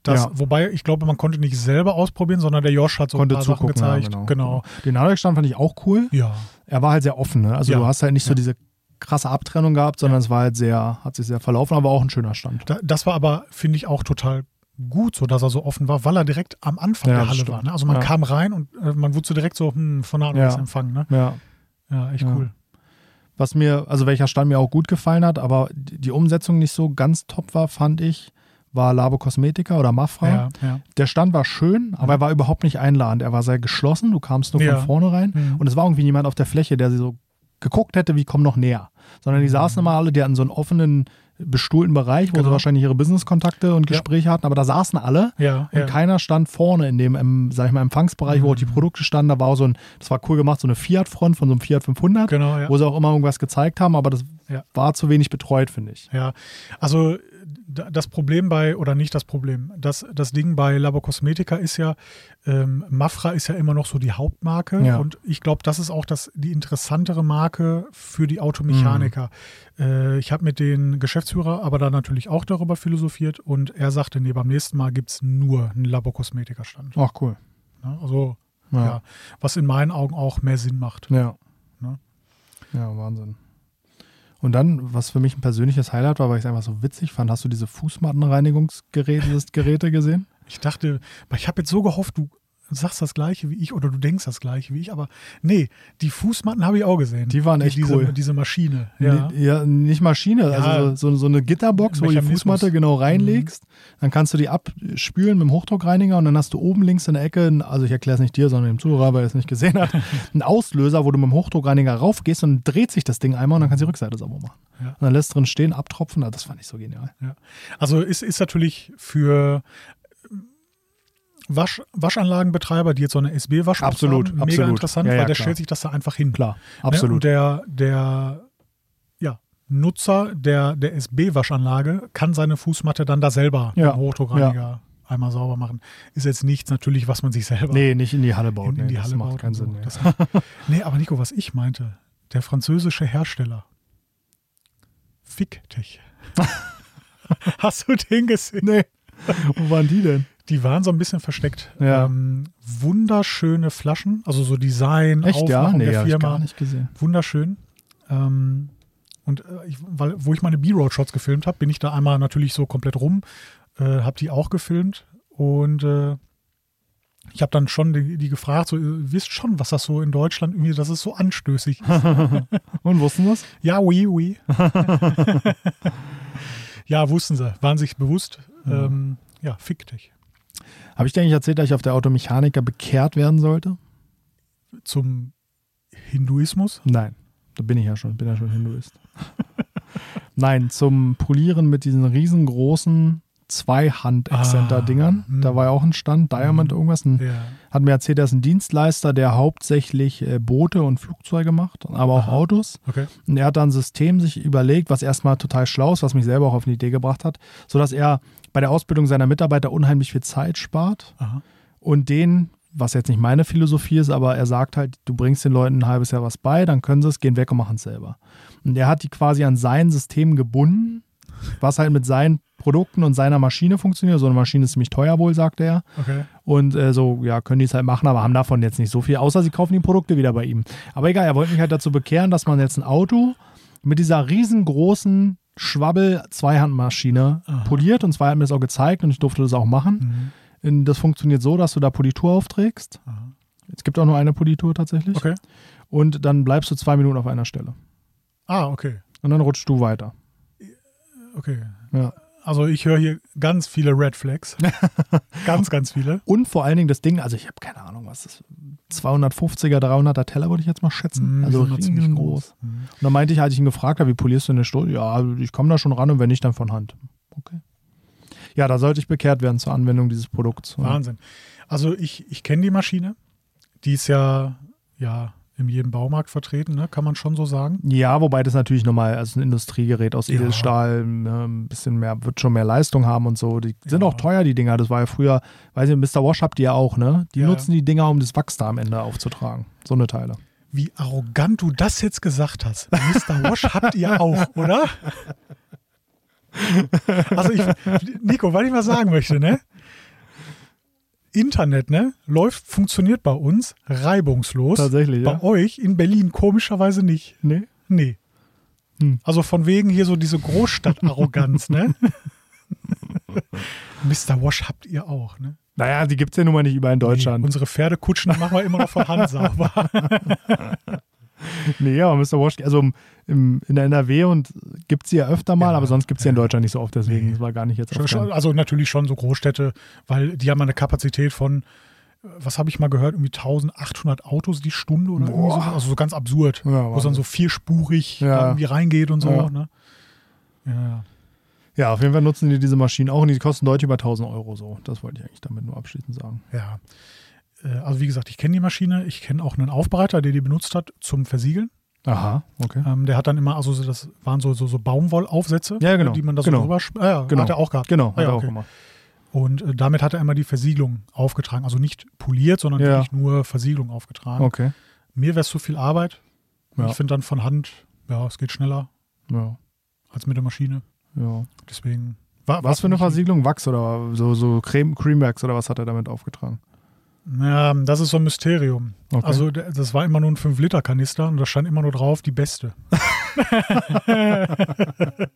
Speaker 2: Das,
Speaker 1: Ja.
Speaker 2: Wobei, ich glaube, man konnte nicht selber ausprobieren, sondern der Josh hat so
Speaker 1: konnte
Speaker 2: ein paar
Speaker 1: zugucken.
Speaker 2: Sachen gezeigt.
Speaker 1: Ja,
Speaker 2: genau.
Speaker 1: Den Nadex-Stand fand ich auch cool.
Speaker 2: Ja.
Speaker 1: Er war halt sehr offen. Ne? Also
Speaker 2: Ja.
Speaker 1: du hast halt nicht so diese krasse Abtrennung gehabt, sondern es war halt sehr, hat sich sehr verlaufen, aber auch ein schöner Stand.
Speaker 2: Da, das war aber, finde ich, auch total gut, so dass er so offen war, weil er direkt am Anfang der Halle
Speaker 1: stimmt.
Speaker 2: war. Ne? Also man kam rein und äh, man wurde so direkt so hm, von Nanolex
Speaker 1: Ja.
Speaker 2: empfangen. Ne?
Speaker 1: Ja.
Speaker 2: Ja, echt cool.
Speaker 1: Was mir, also welcher Stand mir auch gut gefallen hat, aber die Umsetzung nicht so ganz top war, fand ich, war Labo Cosmetica oder Mafra.
Speaker 2: Ja, ja.
Speaker 1: Der Stand war schön, aber er war überhaupt nicht einladend. Er war sehr geschlossen, du kamst nur
Speaker 2: Ja.
Speaker 1: von vorne rein
Speaker 2: Mhm.
Speaker 1: und es war irgendwie niemand auf der Fläche, der sie so geguckt hätte, wie komm noch näher. Sondern die
Speaker 2: Mhm.
Speaker 1: saßen immer alle, die hatten so einen offenen, bestuhlten Bereich, wo sie
Speaker 2: Genau.
Speaker 1: wahrscheinlich ihre Business-Kontakte und. Gespräche hatten, aber da saßen alle
Speaker 2: Ja,
Speaker 1: und keiner stand vorne in dem, ähm, sag ich mal, Empfangsbereich, wo auch die
Speaker 2: Mhm.
Speaker 1: Produkte standen. Da war so ein, das war cool gemacht, so eine Fiat-Front von so einem Fiat 500,
Speaker 2: Genau,
Speaker 1: wo sie auch immer irgendwas gezeigt haben, aber das war zu wenig betreut, finde ich.
Speaker 2: Ja, also das Problem bei, oder nicht das Problem, das, das Ding bei Labo Cosmetica ist ja, ähm, Mafra ist ja immer noch so die Hauptmarke
Speaker 1: Ja.
Speaker 2: und ich glaube, das ist auch das, die interessantere Marke für die Automechaniker.
Speaker 1: Mhm.
Speaker 2: Äh, ich habe mit den Geschäftsführer aber da natürlich auch darüber philosophiert und er sagte, nee, beim nächsten Mal gibt es nur einen Labo Cosmetica Stand.
Speaker 1: Ach, cool.
Speaker 2: Ne? Also,
Speaker 1: Ja.
Speaker 2: ja. was in meinen Augen auch mehr Sinn macht.
Speaker 1: Ja.
Speaker 2: Ne?
Speaker 1: Ja, Wahnsinn. Und dann, was für mich ein persönliches Highlight war, weil ich es einfach so witzig fand, hast du diese Fußmattenreinigungsgeräte Geräte gesehen?
Speaker 2: Ich dachte, ich habe jetzt so gehofft, du sagst das gleiche wie ich oder du denkst das gleiche wie ich, aber nee, die Fußmatten habe ich auch gesehen.
Speaker 1: Die waren echt
Speaker 2: diese,
Speaker 1: cool.
Speaker 2: Diese Maschine. Ja.
Speaker 1: Nee, ja, nicht Maschine,
Speaker 2: Ja.
Speaker 1: also so, so eine Gitterbox, wo du die. Fußmatte genau reinlegst. Dann kannst du die abspülen mit dem Hochdruckreiniger und dann hast du oben links in der Ecke, also ich erkläre es nicht dir, sondern dem Zuhörer, weil er es nicht gesehen hat, einen Auslöser, wo du mit dem Hochdruckreiniger raufgehst und dreht sich das Ding einmal und dann kannst du die Rückseite sauber machen.
Speaker 2: Ja.
Speaker 1: Und dann lässt drin stehen, abtropfen, Ah, das fand ich so genial.
Speaker 2: Also ist, ist natürlich für Wasch, Waschanlagenbetreiber, die jetzt so eine SB-Waschbox
Speaker 1: Absolut,
Speaker 2: haben, mega
Speaker 1: absolut.
Speaker 2: interessant,
Speaker 1: Ja, ja,
Speaker 2: weil der
Speaker 1: klar.
Speaker 2: stellt sich das da einfach hin.
Speaker 1: Klar,
Speaker 2: Ne? Und
Speaker 1: absolut.
Speaker 2: der, der ja, Nutzer der, der SB-Waschanlage kann seine Fußmatte dann da selber
Speaker 1: Ja,
Speaker 2: dem Hochdruckreiniger einmal sauber machen. Ist jetzt nichts natürlich, was man sich selber
Speaker 1: Nee, nicht in die Halle baut.
Speaker 2: in, in
Speaker 1: nee,
Speaker 2: die
Speaker 1: das
Speaker 2: Halle
Speaker 1: macht
Speaker 2: baut.
Speaker 1: keinen
Speaker 2: so.
Speaker 1: Sinn. Nee.
Speaker 2: Das, nee, aber Nico, was ich meinte, der französische Hersteller, Ficktech. Hast du den gesehen?
Speaker 1: nee. Wo waren die denn?
Speaker 2: Die waren so ein bisschen versteckt.
Speaker 1: Ja.
Speaker 2: Ähm, wunderschöne Flaschen, also so Design,
Speaker 1: Echt, ja?
Speaker 2: Aufmachung
Speaker 1: Nee,
Speaker 2: der Firma.
Speaker 1: gar nicht gesehen.
Speaker 2: Wunderschön. Ähm, und äh, ich, weil, wo ich meine B-Road-Shots gefilmt habe, bin ich da einmal natürlich so komplett rum, äh, habe die auch gefilmt und äh, ich habe dann schon die, die gefragt, so, ihr wisst schon, was das so in Deutschland irgendwie, das ist so anstößig.
Speaker 1: Und wussten das?
Speaker 2: ja, oui, oui. ja, wussten sie, waren sich bewusst.
Speaker 1: Ja.
Speaker 2: Ähm, ja, fick dich.
Speaker 1: Habe ich dir eigentlich erzählt, dass ich auf der Automechaniker bekehrt werden sollte?
Speaker 2: Zum Hinduismus.
Speaker 1: Nein, da bin ich ja schon, bin ja schon Hinduist. Nein, zum Polieren mit diesen riesengroßen Zwei-Hand-Exzenter-Dingern.
Speaker 2: Ah, hm.
Speaker 1: da war ja auch ein Stand, Diamond
Speaker 2: Hm.
Speaker 1: irgendwas. Ein,
Speaker 2: Ja.
Speaker 1: hat mir erzählt, er ist ein Dienstleister, der hauptsächlich äh, Boote und Flugzeuge macht, aber auch
Speaker 2: Aha.
Speaker 1: Autos.
Speaker 2: Okay.
Speaker 1: Und er hat da ein System sich überlegt, was erstmal total schlau ist, was mich selber auch auf eine Idee gebracht hat, sodass er bei der Ausbildung seiner Mitarbeiter unheimlich viel Zeit spart
Speaker 2: Aha.
Speaker 1: und denen, was jetzt nicht meine Philosophie ist, aber er sagt halt, du bringst den Leuten ein halbes Jahr was bei, dann können sie es, gehen weg und machen es selber. Und er hat die quasi an sein System gebunden, was halt mit seinen Produkten und seiner Maschine funktioniert. So eine Maschine ist ziemlich teuer wohl, sagt er.
Speaker 2: Okay.
Speaker 1: Und äh, so, ja, können die es halt machen, aber haben davon jetzt nicht so viel, außer sie kaufen die Produkte wieder bei ihm. Aber egal, er wollte mich halt dazu bekehren, dass man jetzt ein Auto mit dieser riesengroßen Schwabbel-Zweihandmaschine
Speaker 2: Aha.
Speaker 1: poliert. Und zwar hat mir das auch gezeigt und ich durfte das auch machen.
Speaker 2: Mhm.
Speaker 1: Das funktioniert so, dass du da Politur aufträgst.
Speaker 2: Aha.
Speaker 1: Es gibt auch nur eine Politur tatsächlich.
Speaker 2: Okay.
Speaker 1: Und dann bleibst du zwei Minuten auf einer Stelle.
Speaker 2: Ah, okay.
Speaker 1: Und dann rutschst du weiter.
Speaker 2: Okay.
Speaker 1: Ja.
Speaker 2: Also ich höre hier ganz viele Red Flags. ganz, ganz viele.
Speaker 1: Und vor allen Dingen das Ding, also ich habe keine Ahnung, was das 250er, 300er Teller würde ich jetzt mal schätzen.
Speaker 2: Mm,
Speaker 1: also
Speaker 2: ziemlich
Speaker 1: riesengroß.
Speaker 2: Mhm.
Speaker 1: Und dann meinte ich, als ich ihn gefragt habe, wie polierst du denn eine Stulle? Ja, ich komme da schon ran und wenn nicht, dann von Hand. Okay. Ja, da sollte ich bekehrt werden zur Anwendung dieses Produkts.
Speaker 2: Wahnsinn. Also ich, ich kenne die Maschine. Die ist ja, ja in jedem Baumarkt vertreten, ne? kann man schon so sagen.
Speaker 1: Ja, wobei das natürlich nochmal als ein Industriegerät aus
Speaker 2: Ja.
Speaker 1: Edelstahl ne, ein bisschen mehr, wird schon mehr Leistung haben und so. Die sind
Speaker 2: Ja.
Speaker 1: auch teuer, die Dinger. Das war ja früher, weiß ich, Mr. Wash habt ihr ja auch, ne? Die
Speaker 2: Ja.
Speaker 1: nutzen die Dinger, um das Wachs da am Ende aufzutragen. So eine Teile.
Speaker 2: Wie arrogant du das jetzt gesagt hast. Mr. Wash habt ihr auch, oder? Also ich, Nico, was ich mal sagen möchte, ne? Internet, ne? Läuft, funktioniert bei uns reibungslos.
Speaker 1: Tatsächlich,
Speaker 2: Bei
Speaker 1: ja.
Speaker 2: euch in Berlin komischerweise nicht.
Speaker 1: Nee.
Speaker 2: Nee.
Speaker 1: Hm.
Speaker 2: Also von wegen hier so diese Großstadt-Arroganz, ne? Mr. Wash habt ihr auch, ne?
Speaker 1: Naja, die gibt es ja nun mal nicht überall in Deutschland.
Speaker 2: Nee, unsere Pferdekutschen machen wir immer noch von Hand sauber.
Speaker 1: Nee, aber Mr. Wash, also im, in der NRW und gibt es sie ja öfter mal,
Speaker 2: Ja,
Speaker 1: aber sonst gibt es sie in
Speaker 2: ja.
Speaker 1: Deutschland nicht so oft, deswegen
Speaker 2: Nee.
Speaker 1: war gar nicht jetzt
Speaker 2: Schon- Also natürlich schon so Großstädte, weil die haben eine Kapazität von, was habe ich mal gehört, irgendwie 1800 Autos die Stunde oder irgendwie so.
Speaker 1: Boah.
Speaker 2: Also so ganz absurd,
Speaker 1: Ja,
Speaker 2: wo es dann so vierspurig
Speaker 1: Ja.
Speaker 2: irgendwie reingeht und so.
Speaker 1: Ja.
Speaker 2: Ne? Ja.
Speaker 1: Ja, auf jeden Fall nutzen die diese Maschinen auch und die kosten deutlich über 1000 Euro so. Das wollte ich eigentlich damit nur abschließend sagen.
Speaker 2: ja. Äh, Also wie gesagt, ich kenne die Maschine, ich kenne auch einen Aufbereiter, der die benutzt hat zum Versiegeln.
Speaker 1: Aha, okay.
Speaker 2: Ähm, der hat dann immer, also so- das waren so, so, so Baumwollaufsätze,
Speaker 1: Ja, genau.
Speaker 2: die man da so
Speaker 1: Genau.
Speaker 2: drüber ah, ja,
Speaker 1: Genau.
Speaker 2: hat er auch gehabt.
Speaker 1: Genau,
Speaker 2: Ah,
Speaker 1: hat
Speaker 2: ja,
Speaker 1: er auch
Speaker 2: okay.
Speaker 1: gemacht.
Speaker 2: Und äh, damit hat er immer die Versiegelung aufgetragen. Also nicht poliert, sondern
Speaker 1: Ja.
Speaker 2: wirklich nur Versiegelung aufgetragen.
Speaker 1: Okay.
Speaker 2: Mir wäre es zu viel Arbeit.
Speaker 1: Ja.
Speaker 2: Ich finde dann von Hand, ja, es geht schneller
Speaker 1: Ja,
Speaker 2: als mit der Maschine.
Speaker 1: ja.
Speaker 2: Deswegen. War,
Speaker 1: Was für eine Versiegelung? Wachs oder so, so Creme, Creamwax oder was hat er damit aufgetragen?
Speaker 2: Ja, das ist so ein Mysterium.
Speaker 1: Okay.
Speaker 2: Also, das war immer nur ein 5-Liter-Kanister und da stand immer nur drauf, die beste.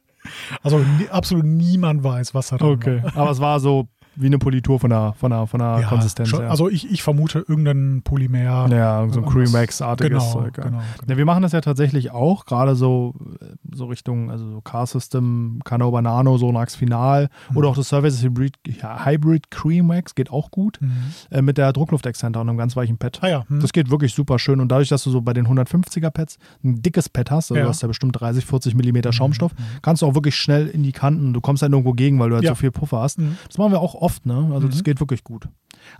Speaker 2: also, absolut niemand weiß, was da drin
Speaker 1: okay.
Speaker 2: war.
Speaker 1: Aber es war so wie eine Politur von der, von der, von der
Speaker 2: Ja,
Speaker 1: Konsistenz
Speaker 2: schon,
Speaker 1: her.
Speaker 2: Also, ich, ich vermute irgendein Polymer.
Speaker 1: ja, so ein
Speaker 2: irgendwas-
Speaker 1: Creamwax-artiges
Speaker 2: genau,
Speaker 1: Zeug. ja.
Speaker 2: genau,
Speaker 1: Ja,
Speaker 2: genau.
Speaker 1: wir machen das ja tatsächlich auch, gerade so, äh, so Richtung, also so Car System, Canova Nano, Sonax Final
Speaker 2: Mhm.
Speaker 1: oder auch das Service Hybrid, ja, Hybrid Cream Wax geht auch gut
Speaker 2: Mhm.
Speaker 1: äh, mit der Druckluftexzenter und einem ganz weichen Pad.
Speaker 2: Ah ja, hm.
Speaker 1: Das geht wirklich super schön und dadurch, dass du so bei den 150er Pads ein dickes Pad hast, also
Speaker 2: Ja.
Speaker 1: du hast ja bestimmt 30, 40 Millimeter Schaumstoff,
Speaker 2: Mhm.
Speaker 1: kannst du auch wirklich schnell in die Kanten, du kommst halt nirgendwo gegen, weil du halt
Speaker 2: Ja.
Speaker 1: so viel Puffer hast.
Speaker 2: Mhm.
Speaker 1: Das machen wir auch oft, ne? Also das
Speaker 2: Mhm.
Speaker 1: geht wirklich gut.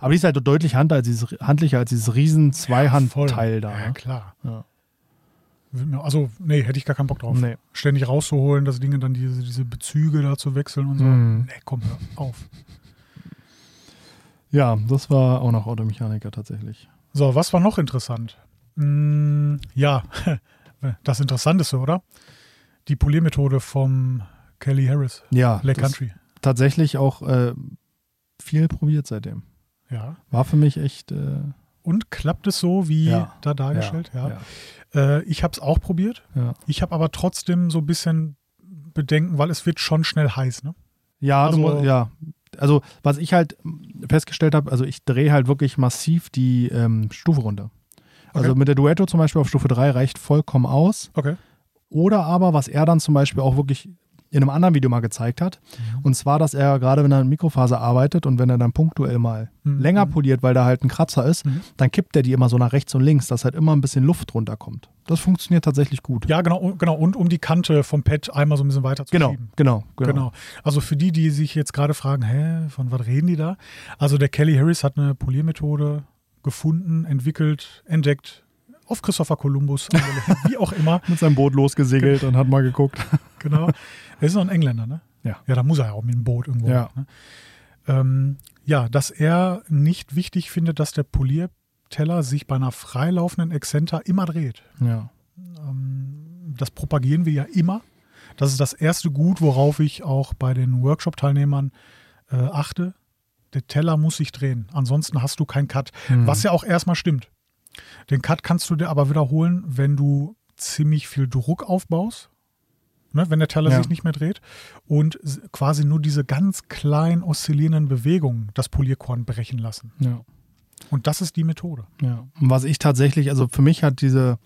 Speaker 1: Aber die ist halt deutlich hand als dieses, handlicher als dieses riesen Zweihandteil da.
Speaker 2: Ja,
Speaker 1: ne?
Speaker 2: klar.
Speaker 1: Ja.
Speaker 2: Also, nee, hätte ich gar keinen Bock drauf.
Speaker 1: Nee.
Speaker 2: Ständig rauszuholen, das Ding dann diese, diese Bezüge da zu wechseln und so.
Speaker 1: Mhm.
Speaker 2: Nee, komm, hör auf.
Speaker 1: Ja, das war auch noch Automechaniker tatsächlich.
Speaker 2: So, was war noch interessant? Mm, ja, das Interessanteste, oder? Die Poliermethode vom Kelly Harris,
Speaker 1: Ja, das
Speaker 2: Country.
Speaker 1: tatsächlich auch äh, viel probiert seitdem.
Speaker 2: Ja.
Speaker 1: War für mich echt. Äh,
Speaker 2: Und klappt es so, wie
Speaker 1: Ja.
Speaker 2: da dargestellt? Ja.
Speaker 1: ja,
Speaker 2: Äh, ich habe es auch probiert.
Speaker 1: ja.
Speaker 2: Ich habe aber trotzdem so ein bisschen Bedenken, weil es wird schon schnell heiß, ne?
Speaker 1: Ja,
Speaker 2: Also-
Speaker 1: du, mu- ja. Also, was ich halt festgestellt habe, also ich drehe halt wirklich massiv die ähm, Stufe runter. Also
Speaker 2: Okay.
Speaker 1: mit der Duetto zum Beispiel auf Stufe 3 reicht vollkommen aus.
Speaker 2: Okay.
Speaker 1: Oder aber, was er dann zum Beispiel auch wirklich in einem anderen Video mal gezeigt hat,
Speaker 2: Mhm.
Speaker 1: und zwar, dass er gerade, wenn er in Mikrofaser arbeitet und wenn er dann punktuell mal
Speaker 2: Mhm.
Speaker 1: länger poliert, weil da halt ein Kratzer ist,
Speaker 2: Mhm.
Speaker 1: dann kippt er die immer so nach rechts und links, dass halt immer ein bisschen Luft runterkommt. Das funktioniert tatsächlich gut.
Speaker 2: Ja, genau, und- genau. Und um die Kante vom Pad einmal so ein bisschen weiter zu
Speaker 1: Genau,
Speaker 2: schieben.
Speaker 1: genau, genau,
Speaker 2: Genau. Also für die, die sich jetzt gerade fragen, hä, von was reden die da? Also der Kelly Harris hat eine Poliermethode gefunden, entwickelt, entdeckt, auf Christopher Columbus, wie auch immer.
Speaker 1: Mit seinem Boot losgesegelt und hat mal geguckt.
Speaker 2: Genau. Er ist noch ein Engländer, ne?
Speaker 1: Ja.
Speaker 2: Ja, da muss er ja auch mit dem Boot irgendwo.
Speaker 1: Ja.
Speaker 2: Ne? Ähm, ja, dass er nicht wichtig findet, dass der Polierteller sich bei einer freilaufenden Exzenter immer dreht.
Speaker 1: Ja.
Speaker 2: Ähm, das propagieren wir ja immer. Das ist das erste Gut, worauf ich auch bei den Workshop-Teilnehmern äh, achte. Der Teller muss sich drehen. Ansonsten hast du keinen Cut.
Speaker 1: Mhm.
Speaker 2: Was ja auch erstmal stimmt. Den Cut kannst du dir aber wiederholen, wenn du ziemlich viel Druck aufbaust. Ne, wenn der Teller
Speaker 1: Ja.
Speaker 2: sich nicht mehr dreht und quasi nur diese ganz kleinen oszillierenden Bewegungen das Polierkorn brechen lassen.
Speaker 1: Ja.
Speaker 2: Und das ist die Methode.
Speaker 1: Ja. Und was ich tatsächlich, also für mich hat diese,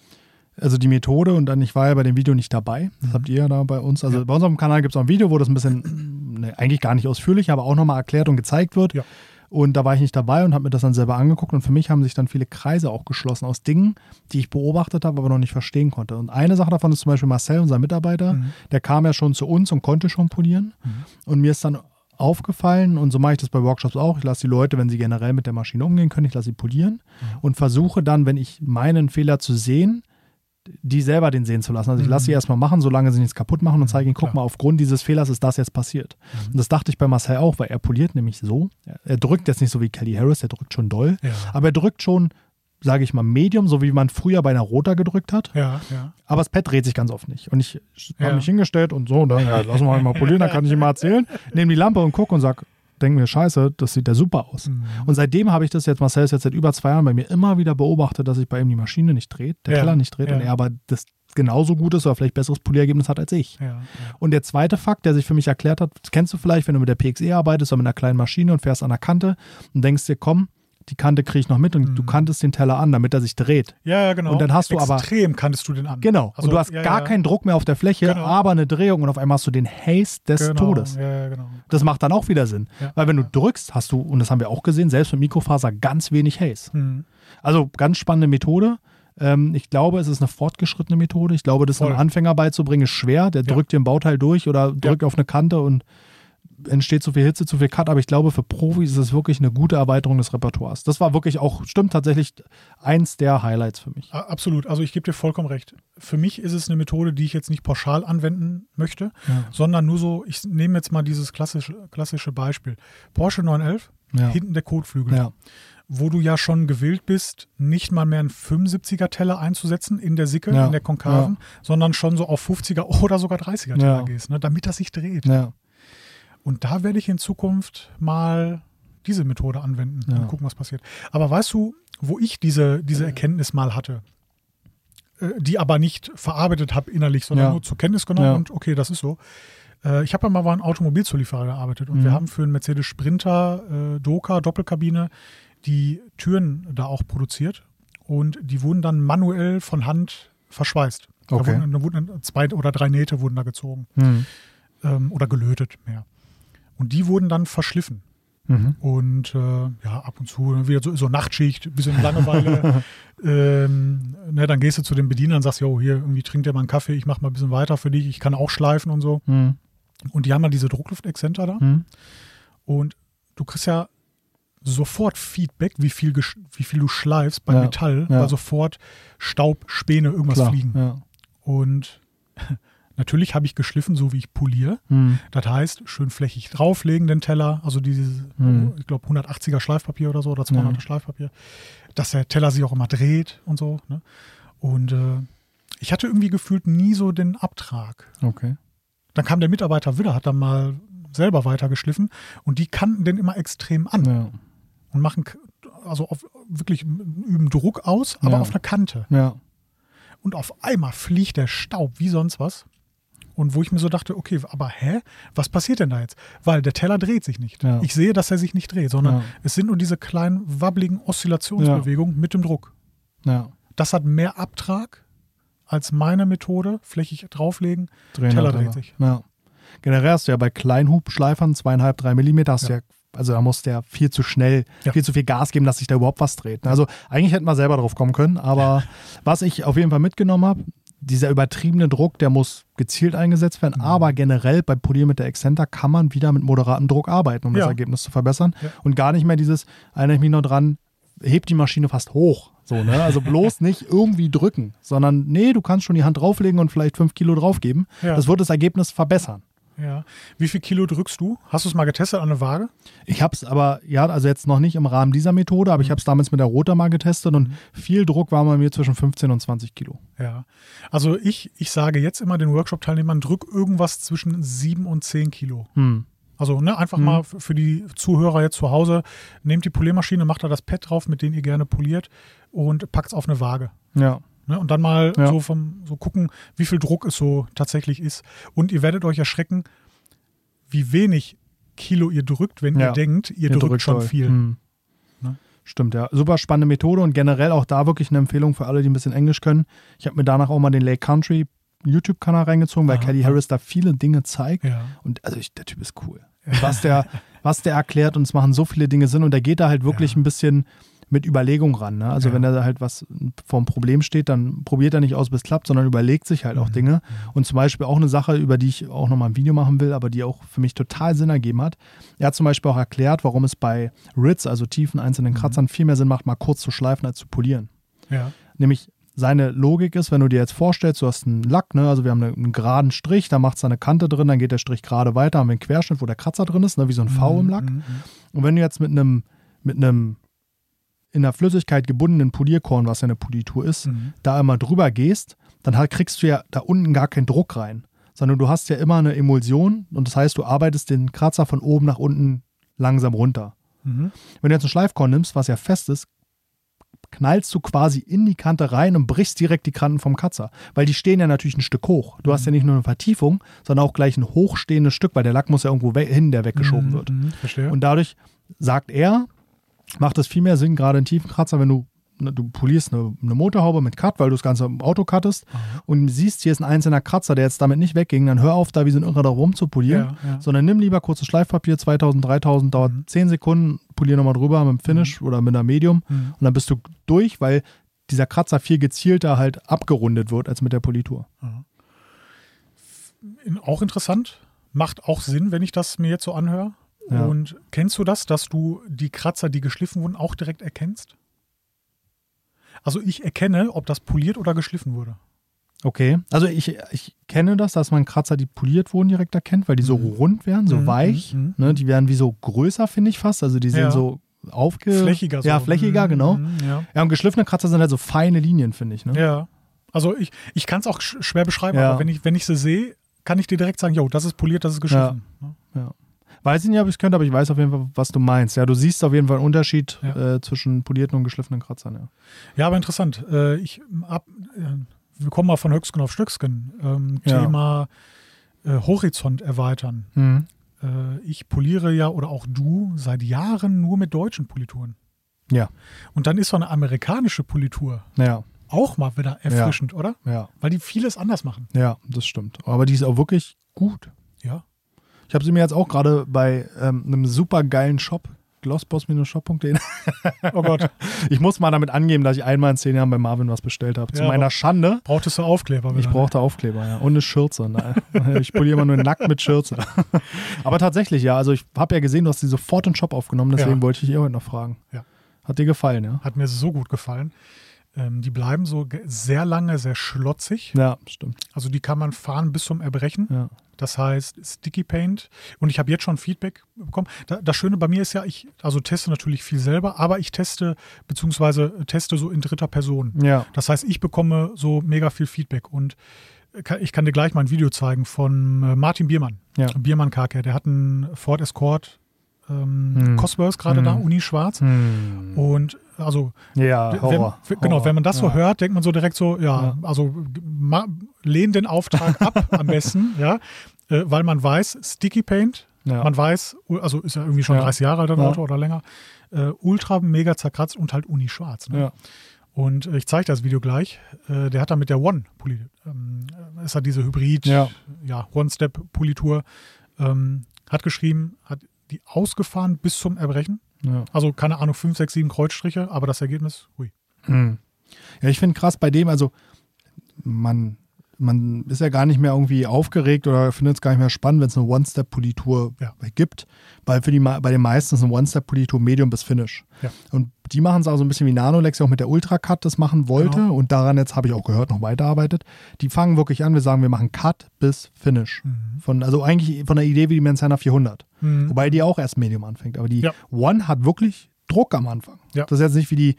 Speaker 1: also die Methode und dann, ich war ja bei dem Video nicht dabei, das habt ihr ja da bei uns, also
Speaker 2: Ja.
Speaker 1: bei unserem Kanal gibt es auch ein Video, wo das ein bisschen ne, eigentlich gar nicht ausführlich, aber auch nochmal erklärt und gezeigt wird.
Speaker 2: Ja.
Speaker 1: Und da war ich nicht dabei und habe mir das dann selber angeguckt. Und für mich haben sich dann viele Kreise auch geschlossen aus Dingen, die ich beobachtet habe, aber noch nicht verstehen konnte. Und eine Sache davon ist zum Beispiel Marcel, unser Mitarbeiter,
Speaker 2: Mhm.
Speaker 1: der kam ja schon zu uns und konnte schon polieren. Und mir ist dann aufgefallen, und so mache ich das bei Workshops auch, ich lasse die Leute, wenn sie generell mit der Maschine umgehen können, ich lasse sie polieren und versuche dann, wenn ich meinen Fehler zu sehen, die selber den sehen zu lassen. Also ich lasse sie erstmal machen, solange sie nichts kaputt machen und zeige ihnen, guck
Speaker 2: klar.
Speaker 1: mal, aufgrund dieses Fehlers ist das jetzt passiert. Und das dachte ich bei Marcel auch, weil er poliert nämlich so. Er- drückt jetzt nicht so wie Kelly Harris, der drückt schon doll,
Speaker 2: Ja.
Speaker 1: aber er drückt schon, sage ich mal, Medium, so wie man früher bei einer Roter gedrückt hat.
Speaker 2: Ja, ja.
Speaker 1: Aber das Pad dreht sich ganz oft nicht. Und ich habe mich hingestellt und so, dann, ja, lass mal mal polieren, dann kann ich ihm mal erzählen. Nehme die Lampe und gucke und sag, denk mir, scheiße, das sieht ja super aus.
Speaker 2: Mhm.
Speaker 1: Und seitdem habe ich das jetzt, Marcel ist jetzt seit über zwei Jahren bei mir immer wieder beobachtet, dass sich bei ihm die Maschine nicht dreht, der
Speaker 2: Ja,
Speaker 1: Teller nicht dreht
Speaker 2: ja.
Speaker 1: und er aber das genauso gut ist oder vielleicht besseres Polierergebnis hat als ich.
Speaker 2: Ja.
Speaker 1: Und der zweite Fakt, der sich für mich erklärt hat, das kennst du vielleicht, wenn du mit der PXE arbeitest oder mit einer kleinen Maschine und fährst an der Kante und denkst dir, komm, die Kante kriege ich noch mit und du kantest den Teller an, damit er sich dreht.
Speaker 2: ja, ja, genau.
Speaker 1: Und dann hast du aber-
Speaker 2: Extrem kanntest du den an.
Speaker 1: Genau.
Speaker 2: Also,
Speaker 1: und du hast
Speaker 2: ja,
Speaker 1: gar
Speaker 2: ja.
Speaker 1: keinen Druck mehr auf der Fläche,
Speaker 2: Genau.
Speaker 1: aber eine Drehung und auf einmal hast du den Haze des
Speaker 2: genau.
Speaker 1: Todes.
Speaker 2: Ja, ja, genau.
Speaker 1: Das macht dann auch wieder Sinn. Weil wenn du drückst, hast du, und das haben wir auch gesehen, selbst mit Mikrofaser ganz wenig Haze.
Speaker 2: Mhm.
Speaker 1: Also ganz spannende Methode. Ähm, ich glaube, es ist eine fortgeschrittene Methode. Ich glaube, das einem Anfänger beizubringen ist schwer. Der drückt dir ein Bauteil durch oder drückt auf eine Kante und entsteht zu viel Hitze, zu viel Cut. Aber ich glaube, für Profis ist es wirklich eine gute Erweiterung des Repertoires. Das war wirklich auch, stimmt tatsächlich, eins der Highlights für mich.
Speaker 2: Absolut. Also ich gebe dir vollkommen recht. Für mich ist es eine Methode, die ich jetzt nicht pauschal anwenden möchte,
Speaker 1: Ja.
Speaker 2: sondern nur so, ich nehme jetzt mal dieses klassische, klassische Beispiel. Porsche 911,
Speaker 1: Ja.
Speaker 2: hinten der Kotflügel,
Speaker 1: Ja,
Speaker 2: wo du ja schon gewillt bist, nicht mal mehr einen 75er Teller einzusetzen in der Sicke,
Speaker 1: Ja.
Speaker 2: in der Konkaven, sondern schon so auf 50er oder sogar 30er Teller
Speaker 1: Ja.
Speaker 2: gehst, ne, damit das sich dreht.
Speaker 1: ja,
Speaker 2: Und da werde ich in Zukunft mal diese Methode anwenden
Speaker 1: Ja.
Speaker 2: und gucken, was passiert. Aber weißt du, wo ich diese, diese Erkenntnis mal hatte, äh, die aber nicht verarbeitet habe innerlich, sondern
Speaker 1: Ja.
Speaker 2: nur zur Kenntnis genommen
Speaker 1: Ja.
Speaker 2: und okay, das ist so. Äh, Ich habe ja mal bei einem Automobilzulieferer gearbeitet und
Speaker 1: Mhm.
Speaker 2: wir haben für einen Mercedes Sprinter äh, Doka Doppelkabine die Türen da auch produziert und die wurden dann manuell von Hand verschweißt. Da
Speaker 1: Okay.
Speaker 2: wurden, da wurden zwei oder drei Nähte wurden da gezogen
Speaker 1: hm.
Speaker 2: ähm, oder gelötet mehr. Und die wurden dann verschliffen.
Speaker 1: mhm.
Speaker 2: Und äh, ja, ab und zu wieder so, so Nachtschicht, bisschen Langeweile. ähm, ne, dann gehst du zu den Bedienern und sagst, jo, hier, irgendwie trink dir mal einen Kaffee, ich mach mal ein bisschen weiter für dich, ich kann auch schleifen und so.
Speaker 1: Hm.
Speaker 2: Und die haben ja diese Druckluftexzenter da.
Speaker 1: Hm.
Speaker 2: Und du kriegst ja sofort Feedback, wie viel, wie viel du schleifst beim
Speaker 1: Ja,
Speaker 2: Metall,
Speaker 1: ja.
Speaker 2: weil sofort Staub, Späne, irgendwas
Speaker 1: Klar.
Speaker 2: fliegen.
Speaker 1: Ja.
Speaker 2: Und natürlich habe ich geschliffen, so wie ich poliere.
Speaker 1: Hm.
Speaker 2: Das heißt, schön flächig drauflegen den Teller, also dieses,
Speaker 1: Mhm.
Speaker 2: ich glaube, 180er Schleifpapier oder so oder 200er
Speaker 1: Ja.
Speaker 2: Schleifpapier, dass der Teller sich auch immer dreht und so. Ne? Und äh, ich hatte irgendwie gefühlt nie so den Abtrag.
Speaker 1: Okay.
Speaker 2: Dann kam der Mitarbeiter wieder, hat dann mal selber weitergeschliffen und die kannten den immer extrem an
Speaker 1: Ja.
Speaker 2: und machen also auf, wirklich üben Druck aus, aber
Speaker 1: Ja.
Speaker 2: auf einer Kante.
Speaker 1: Ja.
Speaker 2: Und auf einmal fliegt der Staub wie sonst was. Und wo ich mir so dachte, okay, aber hä? Was passiert denn da jetzt? Weil der Teller dreht sich nicht.
Speaker 1: Ja.
Speaker 2: Ich sehe, dass er sich nicht dreht, sondern
Speaker 1: Ja.
Speaker 2: es sind nur diese kleinen, wabbligen Oszillationsbewegungen mit dem Druck.
Speaker 1: Ja.
Speaker 2: Das hat mehr Abtrag als meine Methode, flächig drauflegen.
Speaker 1: Drehen
Speaker 2: Teller dreht sich.
Speaker 1: Ja. Generell hast du ja bei Kleinhubschleifern, zweieinhalb, drei Millimeter, hast du ja, also da muss der viel zu schnell,
Speaker 2: Ja.
Speaker 1: viel zu viel Gas geben, dass sich da überhaupt was dreht. Also eigentlich hätten wir selber drauf kommen können, aber was ich auf jeden Fall mitgenommen habe, dieser übertriebene Druck, der muss gezielt eingesetzt werden,
Speaker 2: Mhm.
Speaker 1: aber generell bei Polieren mit der Exzenter kann man wieder mit moderatem Druck arbeiten, um das
Speaker 2: Ja.
Speaker 1: Ergebnis zu verbessern
Speaker 2: Ja.
Speaker 1: und gar nicht mehr dieses, erinnere ich mich noch dran, hebt die Maschine fast hoch. So, ne? Also bloß nicht irgendwie drücken, sondern nee, du kannst schon die Hand drauflegen und vielleicht fünf Kilo draufgeben.
Speaker 2: Ja.
Speaker 1: Das wird das Ergebnis verbessern.
Speaker 2: Ja. Wie viel Kilo drückst du? Hast du es mal getestet an der Waage?
Speaker 1: Ich habe es aber, ja, also jetzt noch nicht im Rahmen dieser Methode, aber ich habe es damals mit der Roter mal getestet und viel Druck war bei mir zwischen 15 und 20 Kilo.
Speaker 2: Ja. Also ich, ich sage jetzt immer den Workshop-Teilnehmern, drück irgendwas zwischen 7 und 10 Kilo.
Speaker 1: Hm.
Speaker 2: Also ne, einfach
Speaker 1: Mhm.
Speaker 2: mal für die Zuhörer jetzt zu Hause, nehmt die Poliermaschine, macht da das Pad drauf, mit dem ihr gerne poliert und packt es auf eine Waage.
Speaker 1: Ja,
Speaker 2: Ne? Und dann mal
Speaker 1: Ja.
Speaker 2: so vom so gucken, wie viel Druck es so tatsächlich ist. Und ihr werdet euch erschrecken, wie wenig Kilo ihr drückt, wenn
Speaker 1: Ja.
Speaker 2: ihr denkt, ihr, drückt, schon
Speaker 1: doll.
Speaker 2: viel.
Speaker 1: Hm.
Speaker 2: Ne?
Speaker 1: Stimmt, ja. Super spannende Methode und generell auch da wirklich eine Empfehlung für alle, die ein bisschen Englisch können. Ich habe mir danach auch mal den Lake Country YouTube-Kanal reingezogen, weil
Speaker 2: Aha.
Speaker 1: Kelly Harris da viele Dinge zeigt.
Speaker 2: Ja.
Speaker 1: Und also ich, der Typ ist cool. was der, was der erklärt und es machen so viele Dinge Sinn und da geht da halt wirklich
Speaker 2: Ja.
Speaker 1: ein bisschen mit Überlegung ran. Ne? Also
Speaker 2: Ja.
Speaker 1: wenn er da halt was vor einem Problem steht, dann probiert er nicht aus, bis es klappt, sondern überlegt sich halt auch
Speaker 2: Mhm.
Speaker 1: Dinge. Und zum Beispiel auch eine Sache, über die ich auch nochmal ein Video machen will, aber die auch für mich total Sinn ergeben hat. Er hat zum Beispiel auch erklärt, warum es bei Rits, also tiefen einzelnen
Speaker 2: Mhm.
Speaker 1: Kratzern, viel mehr Sinn macht, mal kurz zu schleifen als zu polieren.
Speaker 2: Ja.
Speaker 1: Nämlich seine Logik ist, wenn du dir jetzt vorstellst, du hast einen Lack, ne? also wir haben einen, einen geraden Strich, da macht es eine Kante drin, dann geht der Strich gerade weiter, haben wir einen Querschnitt, wo der Kratzer drin ist, ne? wie so ein V im Lack.
Speaker 2: Mhm, mhm.
Speaker 1: Und wenn du jetzt mit einem, mit einem in der Flüssigkeit gebundenen Polierkorn, was ja eine Politur ist,
Speaker 2: Mhm.
Speaker 1: da immer drüber gehst, dann halt kriegst du ja da unten gar keinen Druck rein, sondern du hast ja immer eine Emulsion und das heißt, du arbeitest den Kratzer von oben nach unten langsam runter.
Speaker 2: Mhm.
Speaker 1: Wenn du jetzt ein Schleifkorn nimmst, was ja fest ist, knallst du quasi in die Kante rein und brichst direkt die Kanten vom Kratzer. Weil die stehen ja natürlich ein Stück hoch. Du hast ja nicht nur eine Vertiefung, sondern auch gleich ein hochstehendes Stück, weil der Lack muss ja irgendwo hin, der weggeschoben wird.
Speaker 2: Mhm, verstehe.
Speaker 1: Und dadurch sagt er, macht es viel mehr Sinn, gerade in tiefen Kratzer, wenn du, ne, du polierst eine, eine Motorhaube mit Cut, weil du das Ganze im Auto cuttest und siehst, hier ist ein einzelner Kratzer, der jetzt damit nicht wegging, dann hör auf, da wie so ein Irrer da rum zu polieren,
Speaker 2: Ja, ja.
Speaker 1: sondern nimm lieber kurzes Schleifpapier, 2000, 3000, dauert
Speaker 2: Mhm.
Speaker 1: 10 Sekunden, polier nochmal drüber mit dem Finish oder mit einer Medium
Speaker 2: Mhm.
Speaker 1: und dann bist du durch, weil dieser Kratzer viel gezielter halt abgerundet wird als mit der Politur.
Speaker 2: Auch interessant. Macht auch Sinn, wenn ich das mir jetzt so anhöre.
Speaker 1: Ja.
Speaker 2: Und kennst du das, dass du die Kratzer, die geschliffen wurden, auch direkt erkennst? Also ich erkenne, ob das poliert oder geschliffen wurde.
Speaker 1: Okay, also ich, ich kenne das, dass man Kratzer, die poliert wurden, direkt erkennt, weil die so
Speaker 2: Mhm.
Speaker 1: rund werden, so
Speaker 2: Mhm,
Speaker 1: weich.
Speaker 2: mhm,
Speaker 1: Ne, die werden wie so größer, finde ich fast. Also die sehen
Speaker 2: Ja.
Speaker 1: so aufge...
Speaker 2: Flächiger so.
Speaker 1: Ja, flächiger,
Speaker 2: Mhm,
Speaker 1: genau.
Speaker 2: mhm, Ja.
Speaker 1: Ja, und geschliffene Kratzer sind halt so feine Linien, finde ich. Ne?
Speaker 2: ja. Also ich, ich kann es auch sch schwer beschreiben,
Speaker 1: Ja.
Speaker 2: aber wenn ich, wenn ich sie sehe, kann ich dir direkt sagen, jo, das ist poliert, das ist geschliffen. Ne?
Speaker 1: Weiß ich nicht, ob ich es könnte, aber ich weiß auf jeden Fall, was du meinst. Ja, du siehst auf jeden Fall einen Unterschied
Speaker 2: Ja.
Speaker 1: äh, zwischen polierten und geschliffenen Kratzern. Ja.
Speaker 2: Ja, aber interessant. Äh, ich, ab, äh, wir kommen mal von Höchstgen auf Stöcksken. Ähm,
Speaker 1: Ja.
Speaker 2: Thema äh, Horizont erweitern.
Speaker 1: Mhm.
Speaker 2: Äh, ich poliere ja oder auch du seit Jahren nur mit deutschen Polituren.
Speaker 1: Ja.
Speaker 2: Und dann ist so eine amerikanische Politur
Speaker 1: Ja,
Speaker 2: auch mal wieder erfrischend, oder?
Speaker 1: ja,
Speaker 2: Weil die vieles anders machen.
Speaker 1: ja, das stimmt. Aber die ist auch wirklich gut.
Speaker 2: Ja.
Speaker 1: Ich habe sie mir jetzt auch gerade bei ähm, einem super geilen Shop, glossboss-shop.de.
Speaker 2: Oh Gott,
Speaker 1: Ich muss mal damit angeben, dass ich einmal in zehn Jahren bei Marvin was bestellt habe. Zu
Speaker 2: Ja,
Speaker 1: meiner Schande.
Speaker 2: brauchtest du Aufkleber?
Speaker 1: Ich brauchte Aufkleber, ja. Und eine Schürze. Ne? Ich poliere immer nur nackt mit Schürze. Aber tatsächlich, ja. Also ich habe ja gesehen, du hast sie sofort in den Shop aufgenommen, deswegen
Speaker 2: Ja.
Speaker 1: wollte ich dich heute noch fragen.
Speaker 2: Ja.
Speaker 1: Hat dir gefallen, ja?
Speaker 2: Hat mir so gut gefallen. Ähm, die bleiben so sehr lange, sehr schlotzig.
Speaker 1: Ja, stimmt.
Speaker 2: Also die kann man fahren bis zum Erbrechen.
Speaker 1: Ja.
Speaker 2: Das heißt Sticky Paint. Und ich habe jetzt schon Feedback bekommen. Da, das Schöne bei mir ist ja, ich also teste natürlich viel selber, aber ich teste beziehungsweise teste so in dritter Person.
Speaker 1: Ja.
Speaker 2: Das heißt, ich bekomme so mega viel Feedback und kann- ich kann dir gleich mal ein Video zeigen von äh, Martin Biermann.
Speaker 1: Ja.
Speaker 2: Biermann Carcare, der hat einen Ford Escort ähm,
Speaker 1: Hm.
Speaker 2: Cosworth gerade
Speaker 1: Hm.
Speaker 2: da, Uni schwarz.
Speaker 1: Hm.
Speaker 2: Und also
Speaker 1: Ja,
Speaker 2: wenn,
Speaker 1: Horror.
Speaker 2: wenn- genau,
Speaker 1: Horror.
Speaker 2: wenn man das so
Speaker 1: ja.
Speaker 2: hört, denkt man so direkt so, ja,
Speaker 1: Ja.
Speaker 2: also ma, lehn den Auftrag ab am besten, ja, äh, weil man weiß, Sticky Paint,
Speaker 1: Ja.
Speaker 2: man weiß, also ist ja irgendwie schon
Speaker 1: Ja.
Speaker 2: 30 Jahre alt, ein
Speaker 1: Ja.
Speaker 2: Auto oder länger, äh, ultra mega zerkratzt und halt Uni schwarz. Ne?
Speaker 1: ja.
Speaker 2: Und äh, ich zeige das Video gleich. Äh, der hat da mit der One poliert. Ähm, äh, ist halt diese Hybrid,
Speaker 1: Ja.
Speaker 2: ja, One-Step-Politur. Ähm, hat geschrieben, hat die ausgefahren bis zum Erbrechen.
Speaker 1: Ja.
Speaker 2: Also keine Ahnung, 5, 6, 7 Kreuzstriche, aber das Ergebnis, hui.
Speaker 1: Hm. Ja, ich finde krass bei dem, also man, man ist ja gar nicht mehr irgendwie aufgeregt oder findet es gar nicht mehr spannend, wenn es eine One-Step-Politur
Speaker 2: Ja.
Speaker 1: gibt, weil für die, bei den meisten ist eine One-Step-Politur Medium bis Finish.
Speaker 2: Ja.
Speaker 1: Und die machen es auch so ein bisschen wie Nanolex, auch mit der Ultra-Cut das machen wollte
Speaker 2: Genau.
Speaker 1: und daran jetzt habe ich auch gehört, noch weiterarbeitet. Die fangen wirklich an, wir sagen, wir machen Cut bis Finish.
Speaker 2: Mhm.
Speaker 1: Von, also eigentlich von der Idee wie die Manzana 400.
Speaker 2: Mhm.
Speaker 1: Wobei die auch erst Medium anfängt. Aber die
Speaker 2: Ja.
Speaker 1: One hat wirklich Druck am Anfang. Das ist jetzt nicht wie die,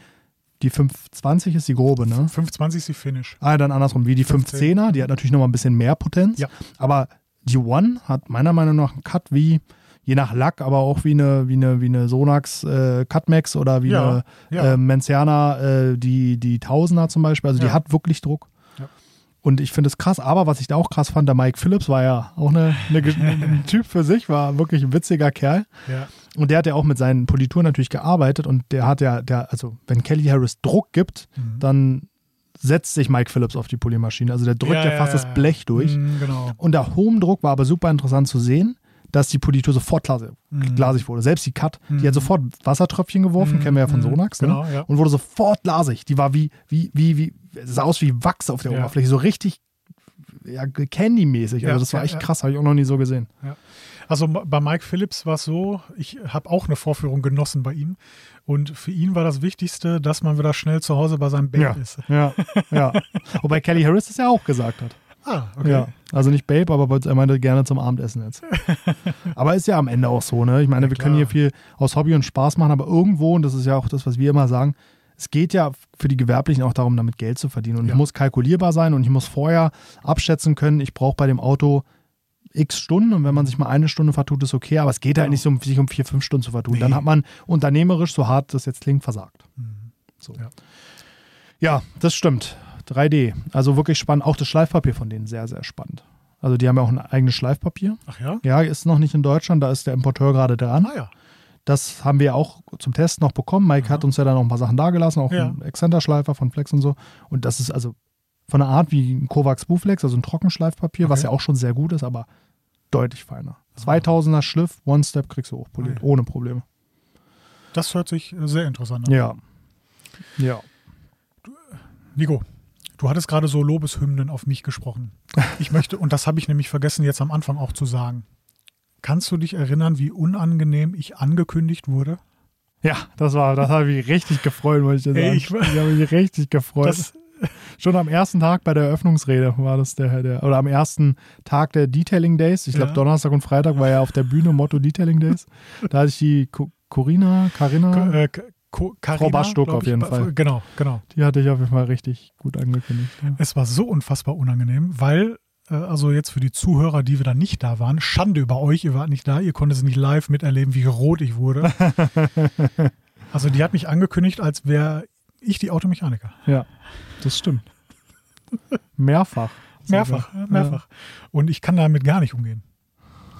Speaker 1: die 520 ist die grobe, ne?
Speaker 2: 520 ist die Finish.
Speaker 1: Ah, dann andersrum, wie die 510er, die hat natürlich nochmal ein bisschen mehr Potenz.
Speaker 2: Ja.
Speaker 1: Aber die One hat meiner Meinung nach einen Cut wie, je nach Lack, aber auch wie eine, wie eine, wie eine Sonax äh, Cutmax oder wie
Speaker 2: Ja,
Speaker 1: eine
Speaker 2: ja.
Speaker 1: äh, Menciana, äh, die, die Tausender zum Beispiel. Also die
Speaker 2: Ja.
Speaker 1: hat wirklich Druck. Und ich finde es krass, aber was ich da auch krass fand, der Mike Phillips war ja auch eine, eine, ein Typ für sich, war wirklich ein witziger Kerl.
Speaker 2: Ja.
Speaker 1: Und der hat ja auch mit seinen Polituren natürlich gearbeitet und der hat ja, der, also wenn Kelly Harris Druck gibt,
Speaker 2: Mhm.
Speaker 1: dann setzt sich Mike Phillips auf die Poliermaschine. Also der drückt ja,
Speaker 2: Ja,
Speaker 1: fast
Speaker 2: ja,
Speaker 1: das
Speaker 2: ja.
Speaker 1: Blech durch.
Speaker 2: Mhm, genau.
Speaker 1: Und der Home-Druck war aber super interessant zu sehen. dass die Politur sofort glasig,
Speaker 2: Mhm.
Speaker 1: glasig wurde. Selbst die Cut, die
Speaker 2: Mhm.
Speaker 1: hat sofort Wassertröpfchen geworfen,
Speaker 2: Mhm.
Speaker 1: kennen wir ja von
Speaker 2: Mhm.
Speaker 1: Sonax, ne?
Speaker 2: Genau, ja.
Speaker 1: und wurde sofort glasig. Die war wie, wie, wie, wie, sah aus wie Wachs auf der
Speaker 2: Ja.
Speaker 1: Oberfläche, so richtig ja, Candy-mäßig. Also
Speaker 2: Ja,
Speaker 1: das war echt krass, habe ich auch noch nie so gesehen.
Speaker 2: Also bei Mike Phillips war es so, ich habe auch eine Vorführung genossen bei ihm. Und für ihn war das Wichtigste, dass man wieder schnell zu Hause bei seinem Babe ist.
Speaker 1: Ja, ja. Wobei Kelly Harris das ja auch gesagt hat.
Speaker 2: Ah, okay.
Speaker 1: Ja, also nicht Babe, aber er meinte gerne zum Abendessen jetzt. aber ist ja am Ende auch so, ne? Ich meine,
Speaker 2: Ja,
Speaker 1: wir können hier viel aus Hobby und Spaß machen, aber irgendwo, und das ist ja auch das, was wir immer sagen, es geht ja für die Gewerblichen auch darum, damit Geld zu verdienen. Und
Speaker 2: Ja.
Speaker 1: ich muss kalkulierbar sein und ich muss vorher abschätzen können, ich brauche bei dem Auto x Stunden und wenn man sich mal eine Stunde vertut, ist okay, aber es geht halt
Speaker 2: Genau.
Speaker 1: nicht so, um sich um vier, fünf Stunden zu vertun.
Speaker 2: Nee.
Speaker 1: Dann hat man unternehmerisch, so hart das jetzt klingt, versagt.
Speaker 2: Mhm.
Speaker 1: So.
Speaker 2: Ja.
Speaker 1: Ja. das stimmt. 3D. Also wirklich spannend. Auch das Schleifpapier von denen sehr, sehr spannend. Also die haben ja auch ein eigenes Schleifpapier.
Speaker 2: Ach ja?
Speaker 1: Ja, ist noch nicht in Deutschland, da ist der Importeur gerade dran.
Speaker 2: Ah ja.
Speaker 1: Das haben wir auch zum Test noch bekommen. Mike
Speaker 2: Aha.
Speaker 1: hat uns ja da noch ein paar Sachen dagelassen, auch
Speaker 2: Ja.
Speaker 1: ein Exzenterschleifer von Flex und so. Und das ist also von der Art wie ein Kovacs Buflex, also ein Trockenschleifpapier, was
Speaker 2: Okay.
Speaker 1: ja auch schon sehr gut ist, aber deutlich feiner. 2000er Schliff, One-Step kriegst du hochpoliert,
Speaker 2: Ah, ja.
Speaker 1: ohne Probleme.
Speaker 2: Das hört sich äh, sehr interessant an.
Speaker 1: Ja. Ja.
Speaker 2: Nico, du hattest gerade so Lobeshymnen auf mich gesprochen. Ich möchte, und das habe ich nämlich vergessen jetzt am Anfang auch zu sagen. Kannst du dich erinnern, wie unangenehm ich angekündigt wurde?
Speaker 1: Ja, das war, das habe ich richtig gefreut, wollte ich dir sagen.
Speaker 2: Ey,
Speaker 1: ich,
Speaker 2: ich-
Speaker 1: habe mich richtig gefreut.
Speaker 2: Das,
Speaker 1: Schon am ersten Tag bei der Eröffnungsrede war das der, der oder am ersten Tag der Detailing Days. Ich glaube,
Speaker 2: Ja.
Speaker 1: Donnerstag und Freitag war ja auf der Bühne Motto Detailing Days. Da hatte ich die Co- Corina, Carina,
Speaker 2: äh, Carina,
Speaker 1: Bastock
Speaker 2: glaub
Speaker 1: auf
Speaker 2: ich,
Speaker 1: jeden
Speaker 2: ba-
Speaker 1: Fall.
Speaker 2: Genau, genau.
Speaker 1: die hatte ich auf jeden Fall richtig gut angekündigt. Ja.
Speaker 2: Es war so unfassbar unangenehm, weil, also jetzt für die Zuhörer, die wir da nicht da waren, Schande über euch, ihr wart nicht da, ihr konntet es nicht live miterleben, wie rot ich wurde. also die hat mich angekündigt, als wäre ich die Automechaniker.
Speaker 1: ja, das stimmt. Mehrfach.
Speaker 2: Mehrfach,
Speaker 1: sogar.
Speaker 2: ja, mehrfach. Und ich kann damit gar nicht umgehen.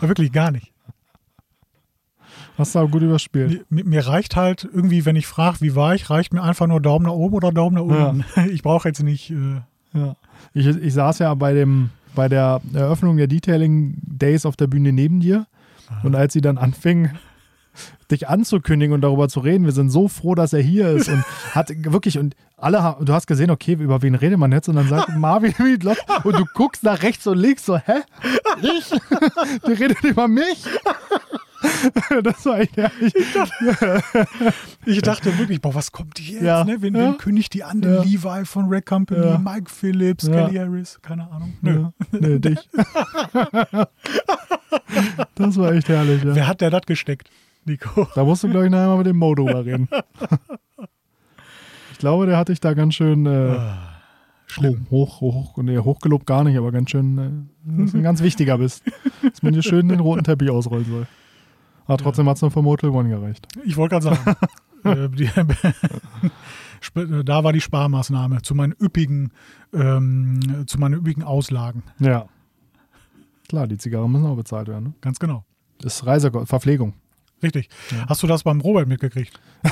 Speaker 2: Ja, wirklich gar nicht.
Speaker 1: Ja. Hast du aber gut überspielt.
Speaker 2: Mir, mir reicht halt irgendwie, wenn ich frage, wie war ich, reicht mir einfach nur Daumen nach oben oder Daumen nach unten. Ich brauche jetzt nicht. Äh,
Speaker 1: Ja. Ich, ich saß ja bei dem bei der Eröffnung der Detailing Days auf der Bühne neben dir und als sie dann anfing, dich anzukündigen und darüber zu reden, wir sind so froh, dass er hier ist und hat wirklich und alle haben, du hast gesehen, okay, über wen redet man jetzt und dann sagt Marvin Miedloff und du guckst nach rechts und links so, hä? Ich? Die redet über mich? Das war echt herrlich.
Speaker 2: ich dachte wirklich, boah, was kommt jetzt?
Speaker 1: Ja.
Speaker 2: Ne? Wen,
Speaker 1: Ja.
Speaker 2: kündigt die an? Den
Speaker 1: Ja.
Speaker 2: Levi von Rack Company,
Speaker 1: Ja.
Speaker 2: Mike Phillips. Kelly Harris, keine Ahnung. Nö.
Speaker 1: Nee, dich. Das war echt herrlich, ja.
Speaker 2: Wer hat der das gesteckt? Nico.
Speaker 1: Da musst du, glaube ich, nachher mal mit dem Mo drüber reden. Ich glaube, der hat dich da ganz schön äh,
Speaker 2: Schlimm.
Speaker 1: hoch, hoch, hoch, nee, hochgelobt gar nicht, aber ganz schön, äh, dass du ein ganz wichtiger bist. Dass man dir schön den roten Teppich ausrollen soll. Aber trotzdem hat es nur für Motel One gereicht.
Speaker 2: Ich wollte gerade sagen, äh, die, Sp- da war die Sparmaßnahme zu meinen üppigen, ähm, zu meinen üppigen Auslagen.
Speaker 1: Ja. Klar, die Zigarren müssen auch bezahlt werden. Ne?
Speaker 2: Ganz genau.
Speaker 1: Das ist Reise Verpflegung.
Speaker 2: Richtig.
Speaker 1: Ja.
Speaker 2: Hast du das beim Robert mitgekriegt?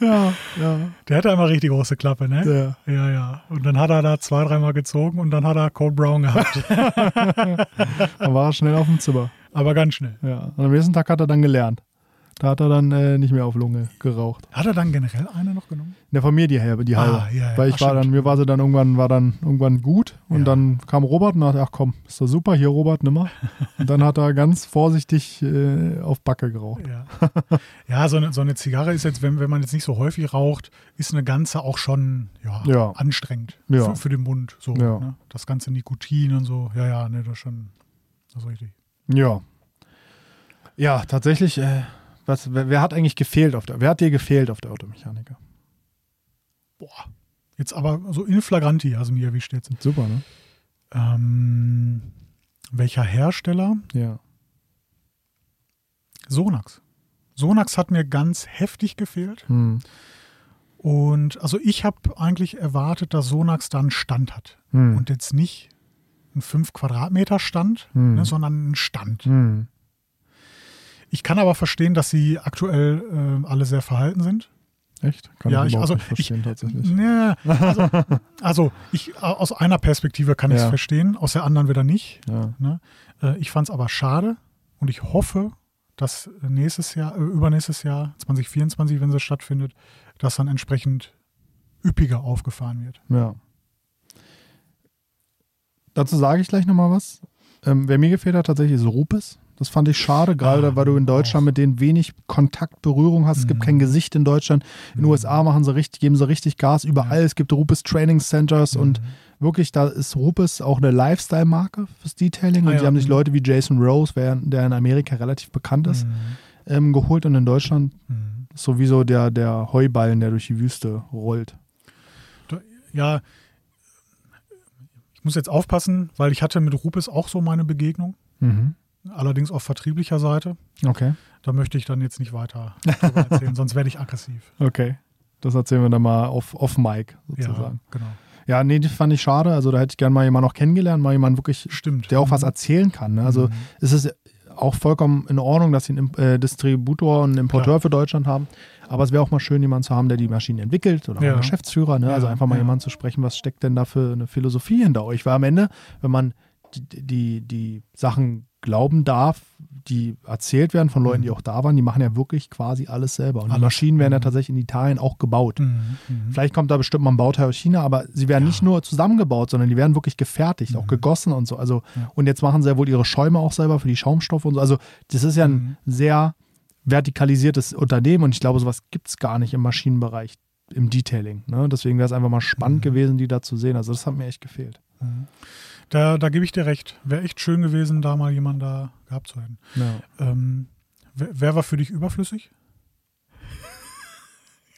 Speaker 1: Ja, ja.
Speaker 2: Der hatte einmal richtig große Klappe, ne?
Speaker 1: Der,
Speaker 2: Ja, ja. Und dann hat er da zwei, dreimal gezogen und dann hat er Cold Brown gehabt.
Speaker 1: dann war er schnell auf dem Zimmer.
Speaker 2: Aber ganz schnell.
Speaker 1: Ja. Und am nächsten Tag hat er dann gelernt. Da hat er dann äh, nicht mehr auf Lunge geraucht.
Speaker 2: Hat er dann generell eine noch genommen?
Speaker 1: In der Familie die halbe, die
Speaker 2: Ah,
Speaker 1: halbe.
Speaker 2: ja, ja.
Speaker 1: Weil ich
Speaker 2: Ach,
Speaker 1: war
Speaker 2: stimmt.
Speaker 1: dann, mir war sie dann irgendwann, war dann irgendwann gut und
Speaker 2: Ja.
Speaker 1: dann kam Robert und dachte, ach komm, ist doch super, hier Robert, nimmer. Und dann hat er ganz vorsichtig äh, auf Backe geraucht.
Speaker 2: Ja, ja so, eine, so eine Zigarre ist jetzt, wenn, wenn man jetzt nicht so häufig raucht, ist eine ganze auch schon ja, anstrengend für, für den Mund. So, ne? Das ganze Nikotin und so. Ja, ja, ne, das ist schon das ist richtig.
Speaker 1: Ja. Ja, tatsächlich, äh, was, wer, wer hat eigentlich gefehlt auf der, wer hat dir gefehlt auf der Automechaniker?
Speaker 2: Boah. Jetzt aber so in flagranti, also mir erwischt jetzt.
Speaker 1: Super, ne?
Speaker 2: Ähm, welcher Hersteller?
Speaker 1: Ja.
Speaker 2: Sonax. Sonax hat mir ganz heftig gefehlt.
Speaker 1: Hm.
Speaker 2: Und also ich habe eigentlich erwartet, dass Sonax dann Stand hat.
Speaker 1: Hm.
Speaker 2: Und jetzt nicht ein 5 Quadratmeter Stand,
Speaker 1: Hm.
Speaker 2: ne, sondern einen Stand. Ich kann aber verstehen, dass sie aktuell äh, alle sehr verhalten sind.
Speaker 1: Echt? Kann
Speaker 2: Ja,
Speaker 1: ich
Speaker 2: also
Speaker 1: nicht verstehen,
Speaker 2: ich-
Speaker 1: tatsächlich.
Speaker 2: Nee, also, also ich, aus einer Perspektive kann ich es verstehen, aus der anderen wieder nicht.
Speaker 1: Ja.
Speaker 2: Ne? Äh, Ich fand es aber schade und ich hoffe, dass nächstes Jahr, äh, übernächstes Jahr, 2024, wenn sie stattfindet, das dann entsprechend üppiger aufgefahren wird.
Speaker 1: Ja. Dazu sage ich gleich nochmal was. Ähm, wer mir gefehlt hat, tatsächlich ist Rupes. Das fand ich schade, gerade
Speaker 2: Ah,
Speaker 1: weil du in Deutschland
Speaker 2: auch.
Speaker 1: mit denen wenig Kontakt, Berührung hast. Es gibt
Speaker 2: Mhm.
Speaker 1: kein Gesicht in Deutschland. In den
Speaker 2: Mhm.
Speaker 1: USA machen sie richtig, geben sie richtig Gas überall.
Speaker 2: Ja.
Speaker 1: Es gibt Rupes Training Centers und
Speaker 2: Mhm.
Speaker 1: wirklich, da ist Rupes auch eine Lifestyle-Marke fürs Detailing.
Speaker 2: Ah,
Speaker 1: und
Speaker 2: ja.
Speaker 1: sie haben sich
Speaker 2: Mhm.
Speaker 1: Leute wie Jason Rose, der in Amerika relativ bekannt ist,
Speaker 2: Mhm.
Speaker 1: ähm, geholt. Und in Deutschland
Speaker 2: Mhm.
Speaker 1: ist sowieso der, der Heuballen, der durch die Wüste rollt.
Speaker 2: Ja, ich muss jetzt aufpassen, weil ich hatte mit Rupes auch so meine Begegnung,
Speaker 1: Mhm.
Speaker 2: Allerdings auf vertrieblicher Seite.
Speaker 1: Okay.
Speaker 2: Da möchte ich dann jetzt nicht weiter drüber erzählen, sonst werde ich aggressiv.
Speaker 1: Okay. Das erzählen wir dann mal auf, auf
Speaker 2: Ja,
Speaker 1: sozusagen.
Speaker 2: genau.
Speaker 1: Ja, nee, das fand ich schade. Also da hätte ich gerne mal jemanden noch kennengelernt, mal jemanden wirklich,
Speaker 2: Stimmt.
Speaker 1: der auch was
Speaker 2: Mhm.
Speaker 1: erzählen kann. Ne? Also
Speaker 2: Mhm.
Speaker 1: es ist auch vollkommen in Ordnung, dass sie einen äh, Distributor und einen Importeur
Speaker 2: Klar.
Speaker 1: für Deutschland haben. Aber es wäre auch mal schön, jemanden zu haben, der die Maschinen entwickelt oder
Speaker 2: Ja.
Speaker 1: einen Geschäftsführer. Ne?
Speaker 2: Ja,
Speaker 1: Also einfach mal
Speaker 2: ja.
Speaker 1: jemanden zu sprechen, was steckt denn da für eine Philosophie hinter euch? Weil am Ende, wenn man die, die, die Sachen glauben darf, die erzählt werden von Leuten, die
Speaker 2: Mhm.
Speaker 1: auch da waren, die machen ja wirklich quasi alles selber. Und die. Maschinen werden ja
Speaker 2: Mhm.
Speaker 1: tatsächlich in Italien auch gebaut.
Speaker 2: Mhm.
Speaker 1: Vielleicht kommt da bestimmt mal ein Bauteil aus China, aber sie werden
Speaker 2: Ja.
Speaker 1: nicht nur zusammengebaut, sondern die werden wirklich gefertigt, auch gegossen und so. Also,
Speaker 2: Ja.
Speaker 1: und jetzt machen sie ja wohl ihre Schäume auch selber für die Schaumstoffe und so. Also, das ist ja ein sehr vertikalisiertes Unternehmen und ich glaube, sowas gibt es gar nicht im Maschinenbereich, im Detailing. Ne? Deswegen wäre es einfach mal spannend gewesen, die da zu sehen. Also, das hat mir echt gefehlt.
Speaker 2: Mhm. Da, da gebe ich dir recht. Wäre echt schön gewesen, da mal jemanden da gehabt zu hätten.
Speaker 1: Ja.
Speaker 2: Ähm, wer, wer war für dich überflüssig?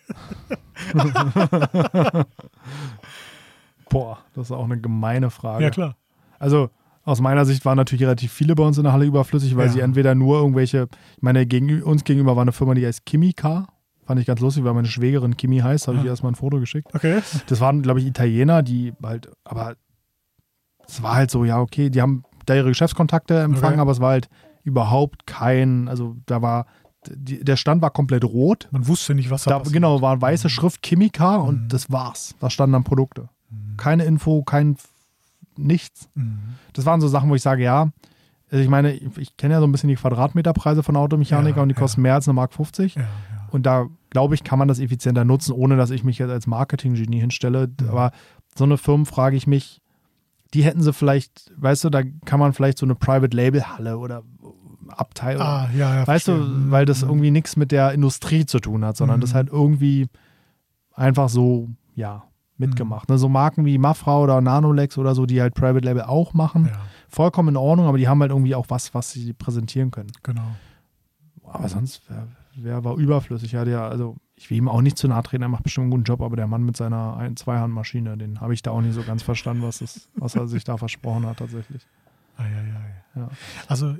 Speaker 1: Boah, das ist auch eine gemeine Frage.
Speaker 2: Ja, klar.
Speaker 1: Also aus meiner Sicht waren natürlich relativ viele bei uns in der Halle überflüssig, weil
Speaker 2: Ja.
Speaker 1: sie entweder nur irgendwelche, ich meine, gegen, uns gegenüber war eine Firma, die heißt Kimika. Fand ich ganz lustig, weil meine Schwägerin Kimi heißt, habe ich
Speaker 2: Ah.
Speaker 1: ihr erstmal ein Foto geschickt.
Speaker 2: Okay.
Speaker 1: Das waren, glaube ich, Italiener, die halt, aber es war halt so, ja, okay, die haben da ihre Geschäftskontakte empfangen,
Speaker 2: Okay.
Speaker 1: aber es war halt überhaupt kein, also da war, die, der Stand war komplett rot.
Speaker 2: Man wusste nicht, was da,
Speaker 1: Da,
Speaker 2: passiert.
Speaker 1: genau, war weiße Schrift Kimika und
Speaker 2: Mhm.
Speaker 1: das war's. Da standen dann Produkte.
Speaker 2: Mhm.
Speaker 1: Keine Info, kein nichts
Speaker 2: Mhm.
Speaker 1: das waren so Sachen, wo ich sage, ja, also ich meine, ich, ich kenne ja so ein bisschen die Quadratmeterpreise von Automechaniker
Speaker 2: Ja,
Speaker 1: und die
Speaker 2: ja.
Speaker 1: kosten mehr als eine Mark 50.
Speaker 2: Ja, ja.
Speaker 1: Und da glaube ich, kann man das effizienter nutzen, ohne dass ich mich jetzt als Marketing-Genie hinstelle.
Speaker 2: Mhm.
Speaker 1: Aber so eine Firma frage ich mich, die hätten sie vielleicht, weißt du, da kann man vielleicht so eine Private-Label-Halle oder Abteil. oder-
Speaker 2: Ah, ja, ja.
Speaker 1: weißt du,
Speaker 2: verstehe.
Speaker 1: weil das
Speaker 2: Mhm.
Speaker 1: irgendwie nichts mit der Industrie zu tun hat, sondern
Speaker 2: Mhm.
Speaker 1: das halt irgendwie einfach so, ja, mitgemacht. Ne? So Marken wie Mafra oder Nanolex oder so, die halt Private Label auch machen
Speaker 2: Ja,
Speaker 1: vollkommen in Ordnung, aber die haben halt irgendwie auch was, was sie präsentieren können.
Speaker 2: genau.
Speaker 1: Aber sonst, wer, wer war überflüssig? Ja, der, also ich will ihm auch nicht zu nahe treten, er macht bestimmt einen guten Job, aber der Mann mit seiner Ein Zweihandmaschine, den habe ich da auch nicht so ganz verstanden, was, das, was er sich da versprochen hat tatsächlich.
Speaker 2: Ah, ja, ja,
Speaker 1: Ja.
Speaker 2: Also,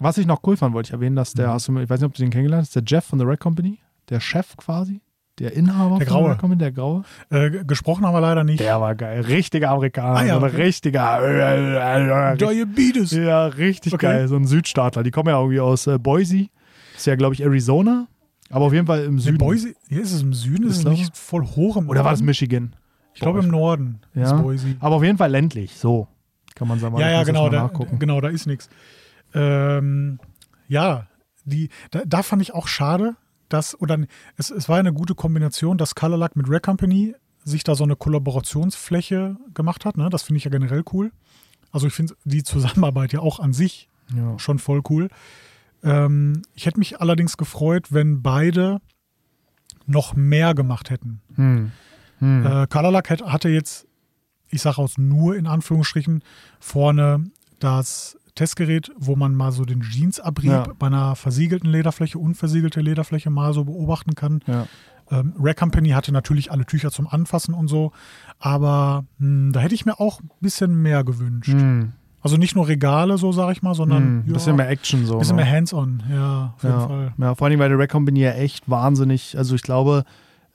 Speaker 1: Was ich noch cool fand, wollte ich erwähnen, dass der,
Speaker 2: Mhm.
Speaker 1: hast du, ich weiß nicht, ob du den kennengelernt hast, der Jeff von der Red Company, der Chef quasi, der Inhaber
Speaker 2: Der
Speaker 1: von
Speaker 2: Graue.
Speaker 1: Company, der Graue.
Speaker 2: äh, gesprochen haben wir leider nicht.
Speaker 1: Der war geil, richtiger Amerikaner,
Speaker 2: Ah, ja,
Speaker 1: so ein richtiger,
Speaker 2: Diabetes.
Speaker 1: Ja, richtig
Speaker 2: Okay.
Speaker 1: geil. So ein Südstaatler. Die kommen ja irgendwie aus äh, Boise. Ist ja, glaube ich, Arizona. Aber auf jeden Fall im Süden.
Speaker 2: Boise, hier ist es im Süden, ist es nicht voll hoch im
Speaker 1: Oder war das
Speaker 2: Norden?
Speaker 1: Michigan?
Speaker 2: Ich glaube im Norden
Speaker 1: Ja.
Speaker 2: ist Boise.
Speaker 1: Aber auf jeden Fall ländlich. So kann man sagen.
Speaker 2: Ja, ja, genau, da, genau, da ist nichts. Ähm, ja, die, da, da fand ich auch schade, dass, oder es, es war eine gute Kombination, dass Colorlac mit Rare Company sich da so eine Kollaborationsfläche gemacht hat. Ne? Das finde ich ja generell cool. Also ich finde die Zusammenarbeit ja auch an sich
Speaker 1: Ja.
Speaker 2: schon voll cool. Ähm, ich hätte mich allerdings gefreut, wenn beide noch mehr gemacht hätten.
Speaker 1: Hm. Hm.
Speaker 2: Äh, Colorlac hat, hatte jetzt, ich sage aus nur in Anführungsstrichen, vorne das Testgerät, wo man mal so den Jeansabrieb
Speaker 1: Ja.
Speaker 2: bei einer versiegelten Lederfläche, unversiegelte Lederfläche mal so beobachten kann.
Speaker 1: ja.
Speaker 2: Ähm, Rare Company hatte natürlich alle Tücher zum Anfassen und so, aber mh, da hätte ich mir auch ein bisschen mehr gewünscht.
Speaker 1: Hm.
Speaker 2: Also nicht nur Regale, so sage ich mal, sondern
Speaker 1: Hm.
Speaker 2: ja,
Speaker 1: bisschen mehr Action so.
Speaker 2: bisschen
Speaker 1: ne?
Speaker 2: mehr Hands-on, ja, auf jeden
Speaker 1: ja.
Speaker 2: Fall.
Speaker 1: ja, vor allem, weil die Red Company ja echt wahnsinnig, also ich glaube,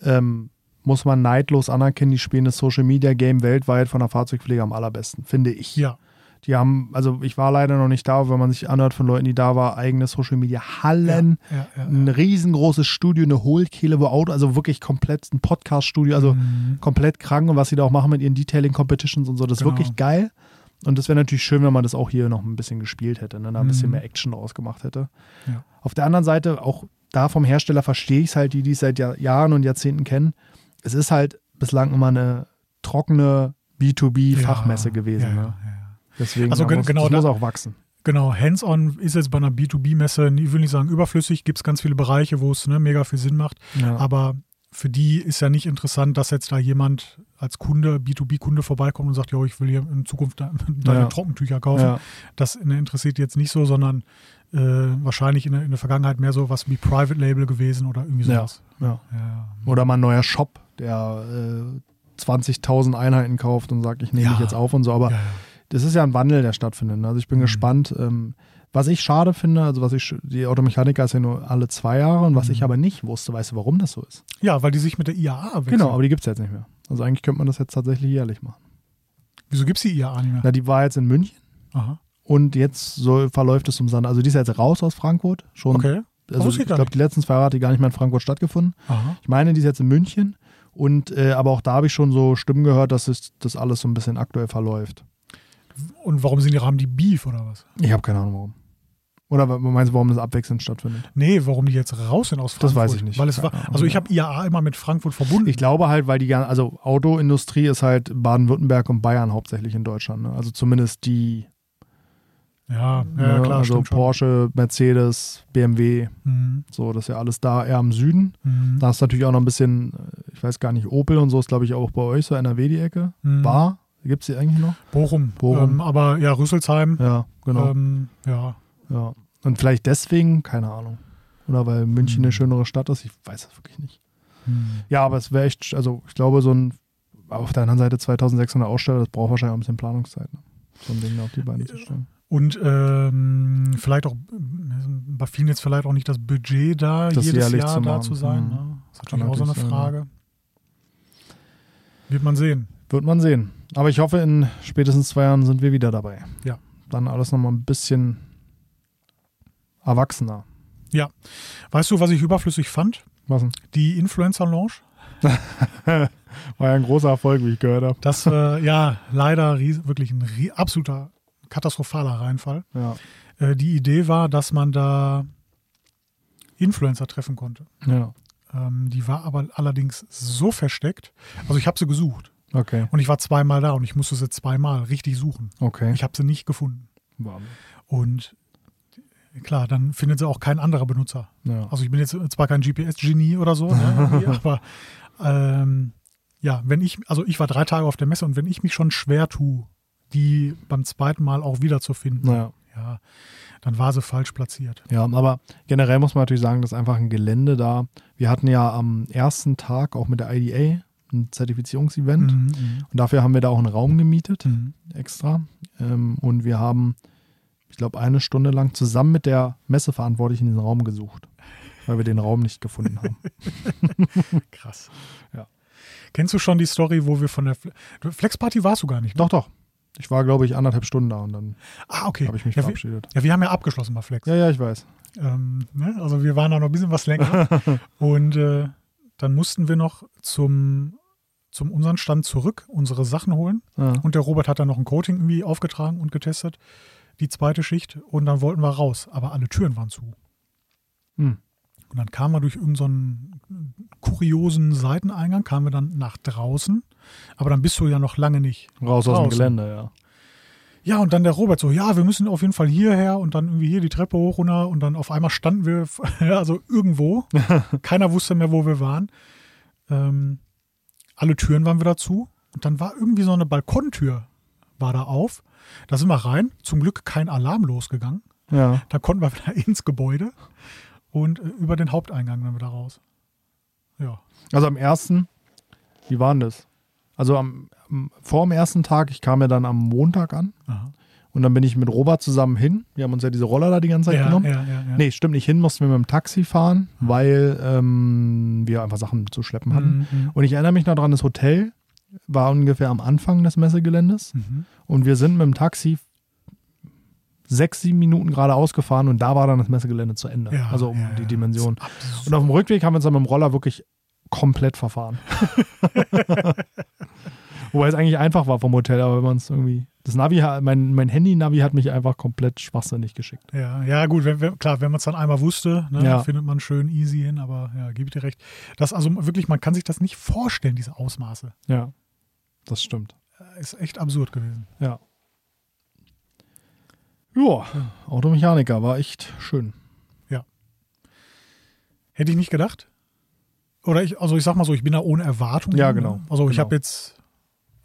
Speaker 1: ähm, muss man neidlos anerkennen, die spielen das Social Media Game weltweit von der Fahrzeugpflege am allerbesten, finde ich.
Speaker 2: Ja,
Speaker 1: Die haben, also ich war leider noch nicht da, aber wenn man sich anhört von Leuten, die da waren, eigene Social Media Hallen,
Speaker 2: Ja, ja, ja.
Speaker 1: ein riesengroßes Studio, eine Hohlkehle, wo Auto, also wirklich komplett ein Podcast-Studio, also
Speaker 2: Mhm.
Speaker 1: komplett krank und was sie da auch machen mit ihren Detailing-Competitions und so, das ist
Speaker 2: Genau.
Speaker 1: wirklich geil. Und das wäre natürlich schön, wenn man das auch hier noch ein bisschen gespielt hätte, ne? da ein bisschen
Speaker 2: Mhm.
Speaker 1: mehr Action draus gemacht hätte.
Speaker 2: Ja.
Speaker 1: Auf der anderen Seite, auch da vom Hersteller verstehe ich es halt, die, die es seit Jahr, Jahren und Jahrzehnten kennen. Es ist halt bislang immer eine trockene B2B-Fachmesse
Speaker 2: Ja,
Speaker 1: gewesen.
Speaker 2: Ja,
Speaker 1: ne? Deswegen
Speaker 2: Also
Speaker 1: muss,
Speaker 2: genau
Speaker 1: das
Speaker 2: da-
Speaker 1: muss auch wachsen.
Speaker 2: Genau, Hands-on ist jetzt bei einer B2B-Messe, ich will nicht sagen überflüssig, gibt es ganz viele Bereiche, wo es ne, mega viel Sinn macht.
Speaker 1: Ja.
Speaker 2: Aber für die ist ja nicht interessant, dass jetzt da jemand als Kunde, B2B-Kunde vorbeikommt und sagt, jo, ich will hier in Zukunft deine
Speaker 1: Ja.
Speaker 2: Trockentücher kaufen.
Speaker 1: ja.
Speaker 2: Das ne, interessiert jetzt nicht so, sondern äh, wahrscheinlich in der, in der Vergangenheit mehr so was wie Private Label gewesen oder irgendwie
Speaker 1: Ja.
Speaker 2: sowas.
Speaker 1: Ja.
Speaker 2: Ja.
Speaker 1: Oder mal ein neuer Shop, der äh, 20.000 Einheiten kauft und sagt, ich nehme
Speaker 2: Ja.
Speaker 1: mich jetzt auf und so. Aber
Speaker 2: Ja, ja.
Speaker 1: das ist ja ein Wandel, der stattfindet. Also ich bin
Speaker 2: Mhm.
Speaker 1: gespannt. Ähm, was ich schade finde, also was ich, die Automechaniker ist ja nur alle zwei Jahre und was
Speaker 2: Mhm.
Speaker 1: ich aber nicht wusste, weißt du, warum das so ist?
Speaker 2: ja, weil die sich mit der IAA wechseln.
Speaker 1: Genau, aber die gibt es jetzt nicht mehr. Also eigentlich könnte man das jetzt tatsächlich jährlich machen.
Speaker 2: Wieso gibt es die IAA nicht mehr?
Speaker 1: Na, die war jetzt in München
Speaker 2: Aha.
Speaker 1: und jetzt soll, verläuft es um Sand. Also die ist jetzt raus aus Frankfurt. Schon,
Speaker 2: Okay.
Speaker 1: also ich glaube, die letzten zwei Jahre hat die gar nicht mehr in Frankfurt stattgefunden.
Speaker 2: Aha.
Speaker 1: Ich meine, die ist jetzt in München. Und äh, aber auch da habe ich schon so Stimmen gehört, dass es, das alles so ein bisschen aktuell verläuft.
Speaker 2: Und warum sind die Rahmen die Beef oder was?
Speaker 1: Ich habe keine Ahnung warum. Oder meinst du, warum das abwechselnd stattfindet?
Speaker 2: Nee, warum die jetzt raus sind aus Frankfurt?
Speaker 1: Das weiß ich nicht.
Speaker 2: Weil es war,
Speaker 1: Ahnung.
Speaker 2: also ich habe IAA immer mit Frankfurt verbunden.
Speaker 1: Ich glaube halt, weil die also Autoindustrie ist halt Baden-Württemberg und Bayern hauptsächlich in Deutschland. Ne? Also zumindest die,
Speaker 2: ja, ja,
Speaker 1: ne?
Speaker 2: klar,
Speaker 1: also
Speaker 2: stimmt schon.
Speaker 1: Porsche, Mercedes, BMW,
Speaker 2: Mhm.
Speaker 1: so, das ist ja alles da eher im Süden.
Speaker 2: Mhm.
Speaker 1: Da ist natürlich auch noch ein bisschen, äh, ich weiß gar nicht, Opel und so ist glaube ich auch bei euch so NRW die Ecke.
Speaker 2: Mhm.
Speaker 1: Bar, gibt es die eigentlich noch?
Speaker 2: Bochum.
Speaker 1: Bochum.
Speaker 2: Ähm, aber ja, Rüsselsheim.
Speaker 1: Ja, genau.
Speaker 2: Ähm, ja.
Speaker 1: Ja. Und vielleicht deswegen, keine Ahnung. Oder weil München
Speaker 2: Hm.
Speaker 1: eine schönere Stadt ist, ich weiß es wirklich nicht.
Speaker 2: Mhm.
Speaker 1: Ja, aber es wäre echt, also ich glaube, so ein, auf der anderen Seite 2600 Aussteller, das braucht wahrscheinlich auch ein bisschen Planungszeit. Ne? So ein Ding auf die Beine zu stellen.
Speaker 2: Und ähm, vielleicht auch, äh, bei vielen jetzt vielleicht auch nicht das Budget da,
Speaker 1: Das
Speaker 2: jedes Jahr da zu sein.
Speaker 1: Mhm.
Speaker 2: Ne? Das ist natürlich auch so eine
Speaker 1: natürlich sein,
Speaker 2: Frage. Wird man sehen.
Speaker 1: Wird man sehen. Aber ich hoffe, in spätestens zwei Jahren sind wir wieder dabei.
Speaker 2: Ja.
Speaker 1: Dann alles nochmal ein bisschen erwachsener.
Speaker 2: Weißt du, was ich überflüssig fand?
Speaker 1: Was denn?
Speaker 2: Die Influencer-Launch.
Speaker 1: War ja ein großer Erfolg, wie ich gehört habe.
Speaker 2: Das, äh, ja, leider wirklich ein absoluter katastrophaler Reinfall.
Speaker 1: Ja.
Speaker 2: Äh, die Idee war, dass man da Influencer treffen konnte.
Speaker 1: ja.
Speaker 2: Ähm, die war aber allerdings so versteckt. Also ich habe sie gesucht
Speaker 1: Okay.
Speaker 2: und ich war zweimal da und ich musste sie zweimal richtig suchen.
Speaker 1: Okay.
Speaker 2: Ich habe sie nicht gefunden.
Speaker 1: Wahnsinn.
Speaker 2: Und klar, dann findet sie auch kein anderer Benutzer.
Speaker 1: Ja.
Speaker 2: Also ich bin jetzt zwar kein GPS-Genie oder so, ne, aber ähm, ja, wenn ich, also ich war drei Tage auf der Messe und wenn ich mich schon schwer tue, die beim zweiten Mal auch wiederzufinden,
Speaker 1: Naja.
Speaker 2: ja, dann war sie falsch platziert.
Speaker 1: Ja, aber generell muss man natürlich sagen, das ist einfach ein Gelände da. Wir hatten ja am ersten Tag auch mit der IDA ein Zertifizierungsevent
Speaker 2: Mhm,
Speaker 1: und dafür haben wir da auch einen Raum gemietet,
Speaker 2: mhm.
Speaker 1: extra. Ähm, und wir haben, glaube, eine Stunde lang zusammen mit der Messeverantwortlichen diesen Raum gesucht, weil wir den Raum nicht gefunden haben.
Speaker 2: Krass.
Speaker 1: Ja.
Speaker 2: Kennst du schon die Story, wo wir von der Fle Flexparty warst du gar nicht? Ne?
Speaker 1: doch, doch. Ich war, glaube ich, anderthalb Stunden da und dann
Speaker 2: Ah, okay.
Speaker 1: habe ich mich
Speaker 2: ja, wir,
Speaker 1: verabschiedet.
Speaker 2: ja, wir haben ja abgeschlossen bei Flex.
Speaker 1: Ja, ja, ich weiß.
Speaker 2: Ähm, ne? Also wir waren da noch ein bisschen was länger. und äh, dann mussten wir noch zum, zum unseren Stand zurück unsere Sachen holen.
Speaker 1: Ja.
Speaker 2: Und der Robert hat dann noch ein Coating irgendwie aufgetragen und getestet. Die zweite Schicht. Und dann wollten wir raus. Aber alle Türen waren zu.
Speaker 1: Hm.
Speaker 2: Und dann kamen wir durch irgendeinen kuriosen Seiteneingang, kamen wir dann nach draußen. Aber dann bist du ja noch lange nicht.
Speaker 1: Raus aus dem
Speaker 2: Draußen.
Speaker 1: Gelände, ja.
Speaker 2: Ja, und dann der Robert so, ja, wir müssen auf jeden Fall hierher und dann irgendwie hier die Treppe hoch runter und dann auf einmal standen wir, also irgendwo. Keiner wusste mehr, wo wir waren. Ähm, alle Türen waren wieder zu und dann war irgendwie so eine Balkontür war da auf. Da sind wir rein. Zum Glück kein Alarm losgegangen.
Speaker 1: Ja.
Speaker 2: Da konnten wir wieder ins Gebäude und äh, über den Haupteingang dann wieder raus. Ja.
Speaker 1: Also am ersten, wie war denn das? Also am, vor dem ersten Tag, ich kam ja dann am Montag an
Speaker 2: Aha.
Speaker 1: und dann bin ich mit Robert zusammen hin. Wir haben uns ja diese Roller da die ganze Zeit
Speaker 2: Ja,
Speaker 1: genommen.
Speaker 2: ja, ja, ja.
Speaker 1: Nee, stimmt nicht hin, mussten wir mit dem Taxi fahren, weil ähm, wir einfach Sachen zu schleppen hatten.
Speaker 2: Mhm,
Speaker 1: Und ich erinnere mich noch dran, das Hotel war ungefähr am Anfang des Messegeländes
Speaker 2: mhm.
Speaker 1: und wir sind mit dem Taxi sechs, sieben Minuten geradeaus gefahren und da war dann das Messegelände zu Ende.
Speaker 2: Ja,
Speaker 1: also um
Speaker 2: ja,
Speaker 1: die. Dimension. Und auf dem Rückweg haben wir uns dann mit dem Roller wirklich komplett verfahren. Wobei es eigentlich einfach war vom Hotel, aber wenn man es irgendwie. Das Navi, mein, mein Handy-Navi hat mich einfach komplett schwachsinnig geschickt.
Speaker 2: Ja, ja gut, wenn, wenn, klar, wenn man es dann einmal wusste, ne,
Speaker 1: Ja.
Speaker 2: findet man schön easy hin, aber ja, gebe ich dir recht. Das also wirklich, man kann sich das nicht vorstellen, diese Ausmaße.
Speaker 1: Ja, das stimmt.
Speaker 2: Äh, Ist echt absurd gewesen.
Speaker 1: Ja. Ja, Automechaniker war echt schön.
Speaker 2: Hätte ich nicht gedacht. Oder ich, also ich sag mal so, ich bin da ohne Erwartung.
Speaker 1: Ja, genau?
Speaker 2: Also ich
Speaker 1: genau.
Speaker 2: habe jetzt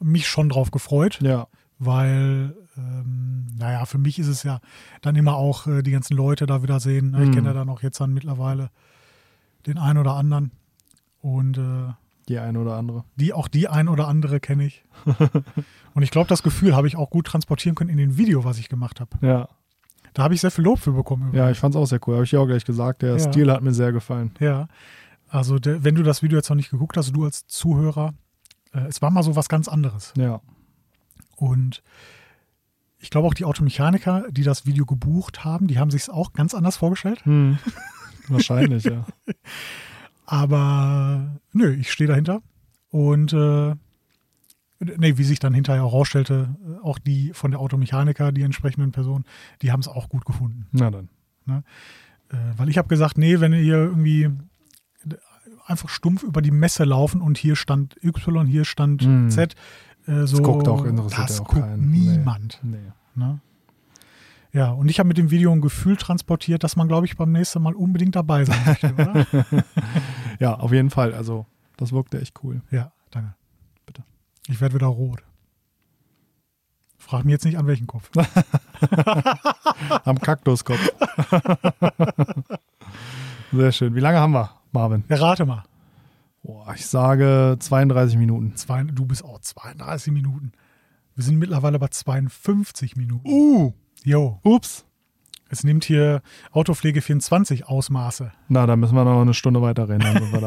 Speaker 2: mich schon drauf gefreut,
Speaker 1: Ja,
Speaker 2: weil, ähm, naja, für mich ist es ja dann immer auch äh, die ganzen Leute da wieder sehen. Ne? Ich
Speaker 1: Mhm.
Speaker 2: kenne ja dann auch jetzt dann mittlerweile den einen oder anderen. Und äh,
Speaker 1: die eine oder andere.
Speaker 2: die auch die ein oder andere kenne ich. Und ich glaube, das Gefühl habe ich auch gut transportieren können in dem Video, was ich gemacht habe.
Speaker 1: Ja,
Speaker 2: Da habe ich sehr viel Lob für bekommen.
Speaker 1: ja ich fand es auch sehr cool. Habe ich ja auch gleich gesagt. Der
Speaker 2: Ja.
Speaker 1: Stil hat mir sehr gefallen.
Speaker 2: Ja. Also, der, wenn du das Video jetzt noch nicht geguckt hast, du als Zuhörer, äh, es war mal so was ganz anderes.
Speaker 1: Ja,
Speaker 2: Und ich glaube auch die Automechaniker, die das Video gebucht haben, die haben sich es auch ganz anders vorgestellt.
Speaker 1: hm. wahrscheinlich, ja.
Speaker 2: Aber nö, ich stehe dahinter. Und äh, nee, wie sich dann hinterher auch rausstellte, äh, auch die von der Automechaniker, die entsprechenden Personen, die haben es auch gut gefunden.
Speaker 1: Na dann.
Speaker 2: Äh, weil ich habe gesagt, nee, wenn ihr irgendwie einfach stumpf über die Messe laufen und hier stand Y, hier stand
Speaker 1: Hm.
Speaker 2: Z, äh, so,
Speaker 1: guckt auch- interessiert
Speaker 2: das
Speaker 1: auch
Speaker 2: guckt
Speaker 1: keinen. Nee.
Speaker 2: niemand.
Speaker 1: Nee.
Speaker 2: Ne? Ja, und ich habe mit dem Video ein Gefühl transportiert, dass man, glaube ich, beim nächsten Mal unbedingt dabei sein möchte, oder?
Speaker 1: Ja, auf jeden Fall. Also, das wirkte echt cool.
Speaker 2: ja, danke.
Speaker 1: Bitte.
Speaker 2: Ich werde wieder rot. Frag mich jetzt nicht an welchen Kopf.
Speaker 1: Am Kaktuskopf. Sehr schön. Wie lange haben wir, Marvin?
Speaker 2: Ja, rate mal.
Speaker 1: Boah, ich sage 32 Minuten.
Speaker 2: Zwei, du bist auch 32 Minuten. Wir sind mittlerweile bei 52 Minuten.
Speaker 1: Uh,
Speaker 2: Jo,
Speaker 1: ups.
Speaker 2: es nimmt hier Autopflege 24 Ausmaße.
Speaker 1: Na, da müssen wir noch eine Stunde weiter reden. Dann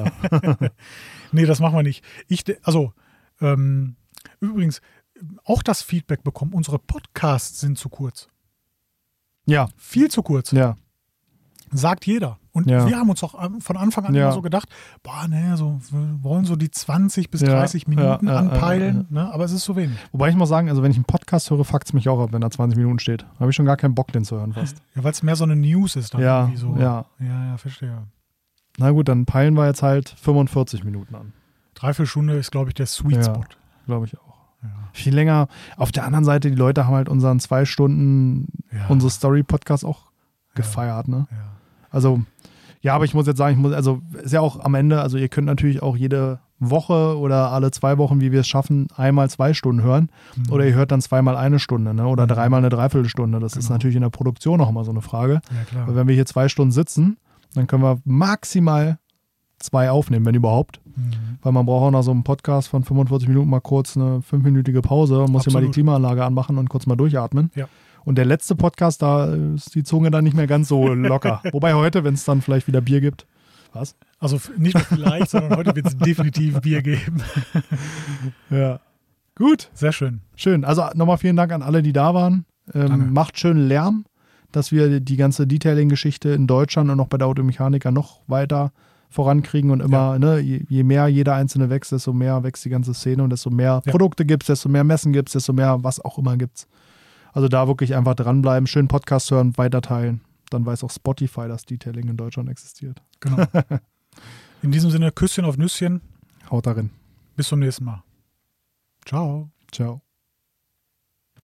Speaker 1: da.
Speaker 2: Nee, das machen wir nicht. Ich, also, ähm, übrigens, auch das Feedback bekommen, unsere Podcasts sind zu kurz.
Speaker 1: ja,
Speaker 2: Viel zu kurz.
Speaker 1: ja,
Speaker 2: Sagt jeder. Und
Speaker 1: Ja.
Speaker 2: wir haben uns auch ähm, von Anfang an
Speaker 1: Ja.
Speaker 2: immer so gedacht, boah, ne, so, wir wollen so die 20 bis
Speaker 1: Ja,
Speaker 2: 30 Minuten anpeilen, Ne, aber es ist zu wenig.
Speaker 1: Wobei ich muss sagen, also wenn ich einen Podcast höre, fuckt es mich auch ab, wenn da 20 Minuten steht. Da habe ich schon gar keinen Bock, den zu hören fast.
Speaker 2: Ja, weil es mehr so eine News ist dann
Speaker 1: Ja,
Speaker 2: irgendwie so.
Speaker 1: ja.
Speaker 2: ja, ja, verstehe.
Speaker 1: Na gut, dann peilen wir jetzt halt 45 Minuten an.
Speaker 2: Dreiviertel Stunde ist, glaube ich, der Sweet. Spot.
Speaker 1: Glaube ich auch.
Speaker 2: Ja.
Speaker 1: Viel länger. Auf der anderen Seite, die Leute haben halt unseren zwei Stunden,
Speaker 2: Ja.
Speaker 1: unsere Story-Podcast auch
Speaker 2: Ja.
Speaker 1: gefeiert, ne?
Speaker 2: Ja.
Speaker 1: Also, ja, aber ich muss jetzt sagen, ich muss, also ist ja auch am Ende, also ihr könnt natürlich auch jede Woche oder alle zwei Wochen, wie wir es schaffen, einmal zwei Stunden hören.
Speaker 2: Mhm.
Speaker 1: Oder ihr hört dann zweimal eine Stunde, ne? Oder
Speaker 2: Mhm.
Speaker 1: dreimal eine Dreiviertelstunde. Das ist
Speaker 2: Genau.
Speaker 1: natürlich in der Produktion auch immer so eine Frage.
Speaker 2: Ja, klar.
Speaker 1: Weil wenn wir hier zwei Stunden sitzen, dann können wir maximal zwei aufnehmen, wenn überhaupt.
Speaker 2: Mhm.
Speaker 1: Weil man braucht auch nach so einem Podcast von 45 Minuten mal kurz eine fünfminütige Pause muss hier mal die. Klimaanlage anmachen und kurz mal durchatmen.
Speaker 2: Ja.
Speaker 1: Und der letzte Podcast, da ist die Zunge dann nicht mehr ganz so locker. Wobei heute, wenn es dann vielleicht wieder Bier gibt. Was?
Speaker 2: Also nicht nur vielleicht, sondern heute wird es definitiv Bier geben.
Speaker 1: Ja. Gut,
Speaker 2: Sehr schön.
Speaker 1: schön. Also nochmal vielen Dank an alle, die da waren. Ähm, macht schön Lärm, dass wir die ganze Detailing-Geschichte in Deutschland und auch bei der Automechaniker noch weiter vorankriegen und immer, ne, je, je mehr jeder einzelne wächst, desto mehr wächst die ganze Szene und desto mehr
Speaker 2: Ja.
Speaker 1: Produkte gibt es, desto mehr Messen gibt es, desto mehr was auch immer gibt es. Also da wirklich einfach dranbleiben, schön Podcast hören, weiterteilen. Dann weiß auch Spotify, dass Detailing in Deutschland existiert.
Speaker 2: Genau. In diesem Sinne, Küsschen auf Nüsschen.
Speaker 1: Haut darin.
Speaker 2: Bis zum nächsten Mal. Ciao.
Speaker 1: Ciao.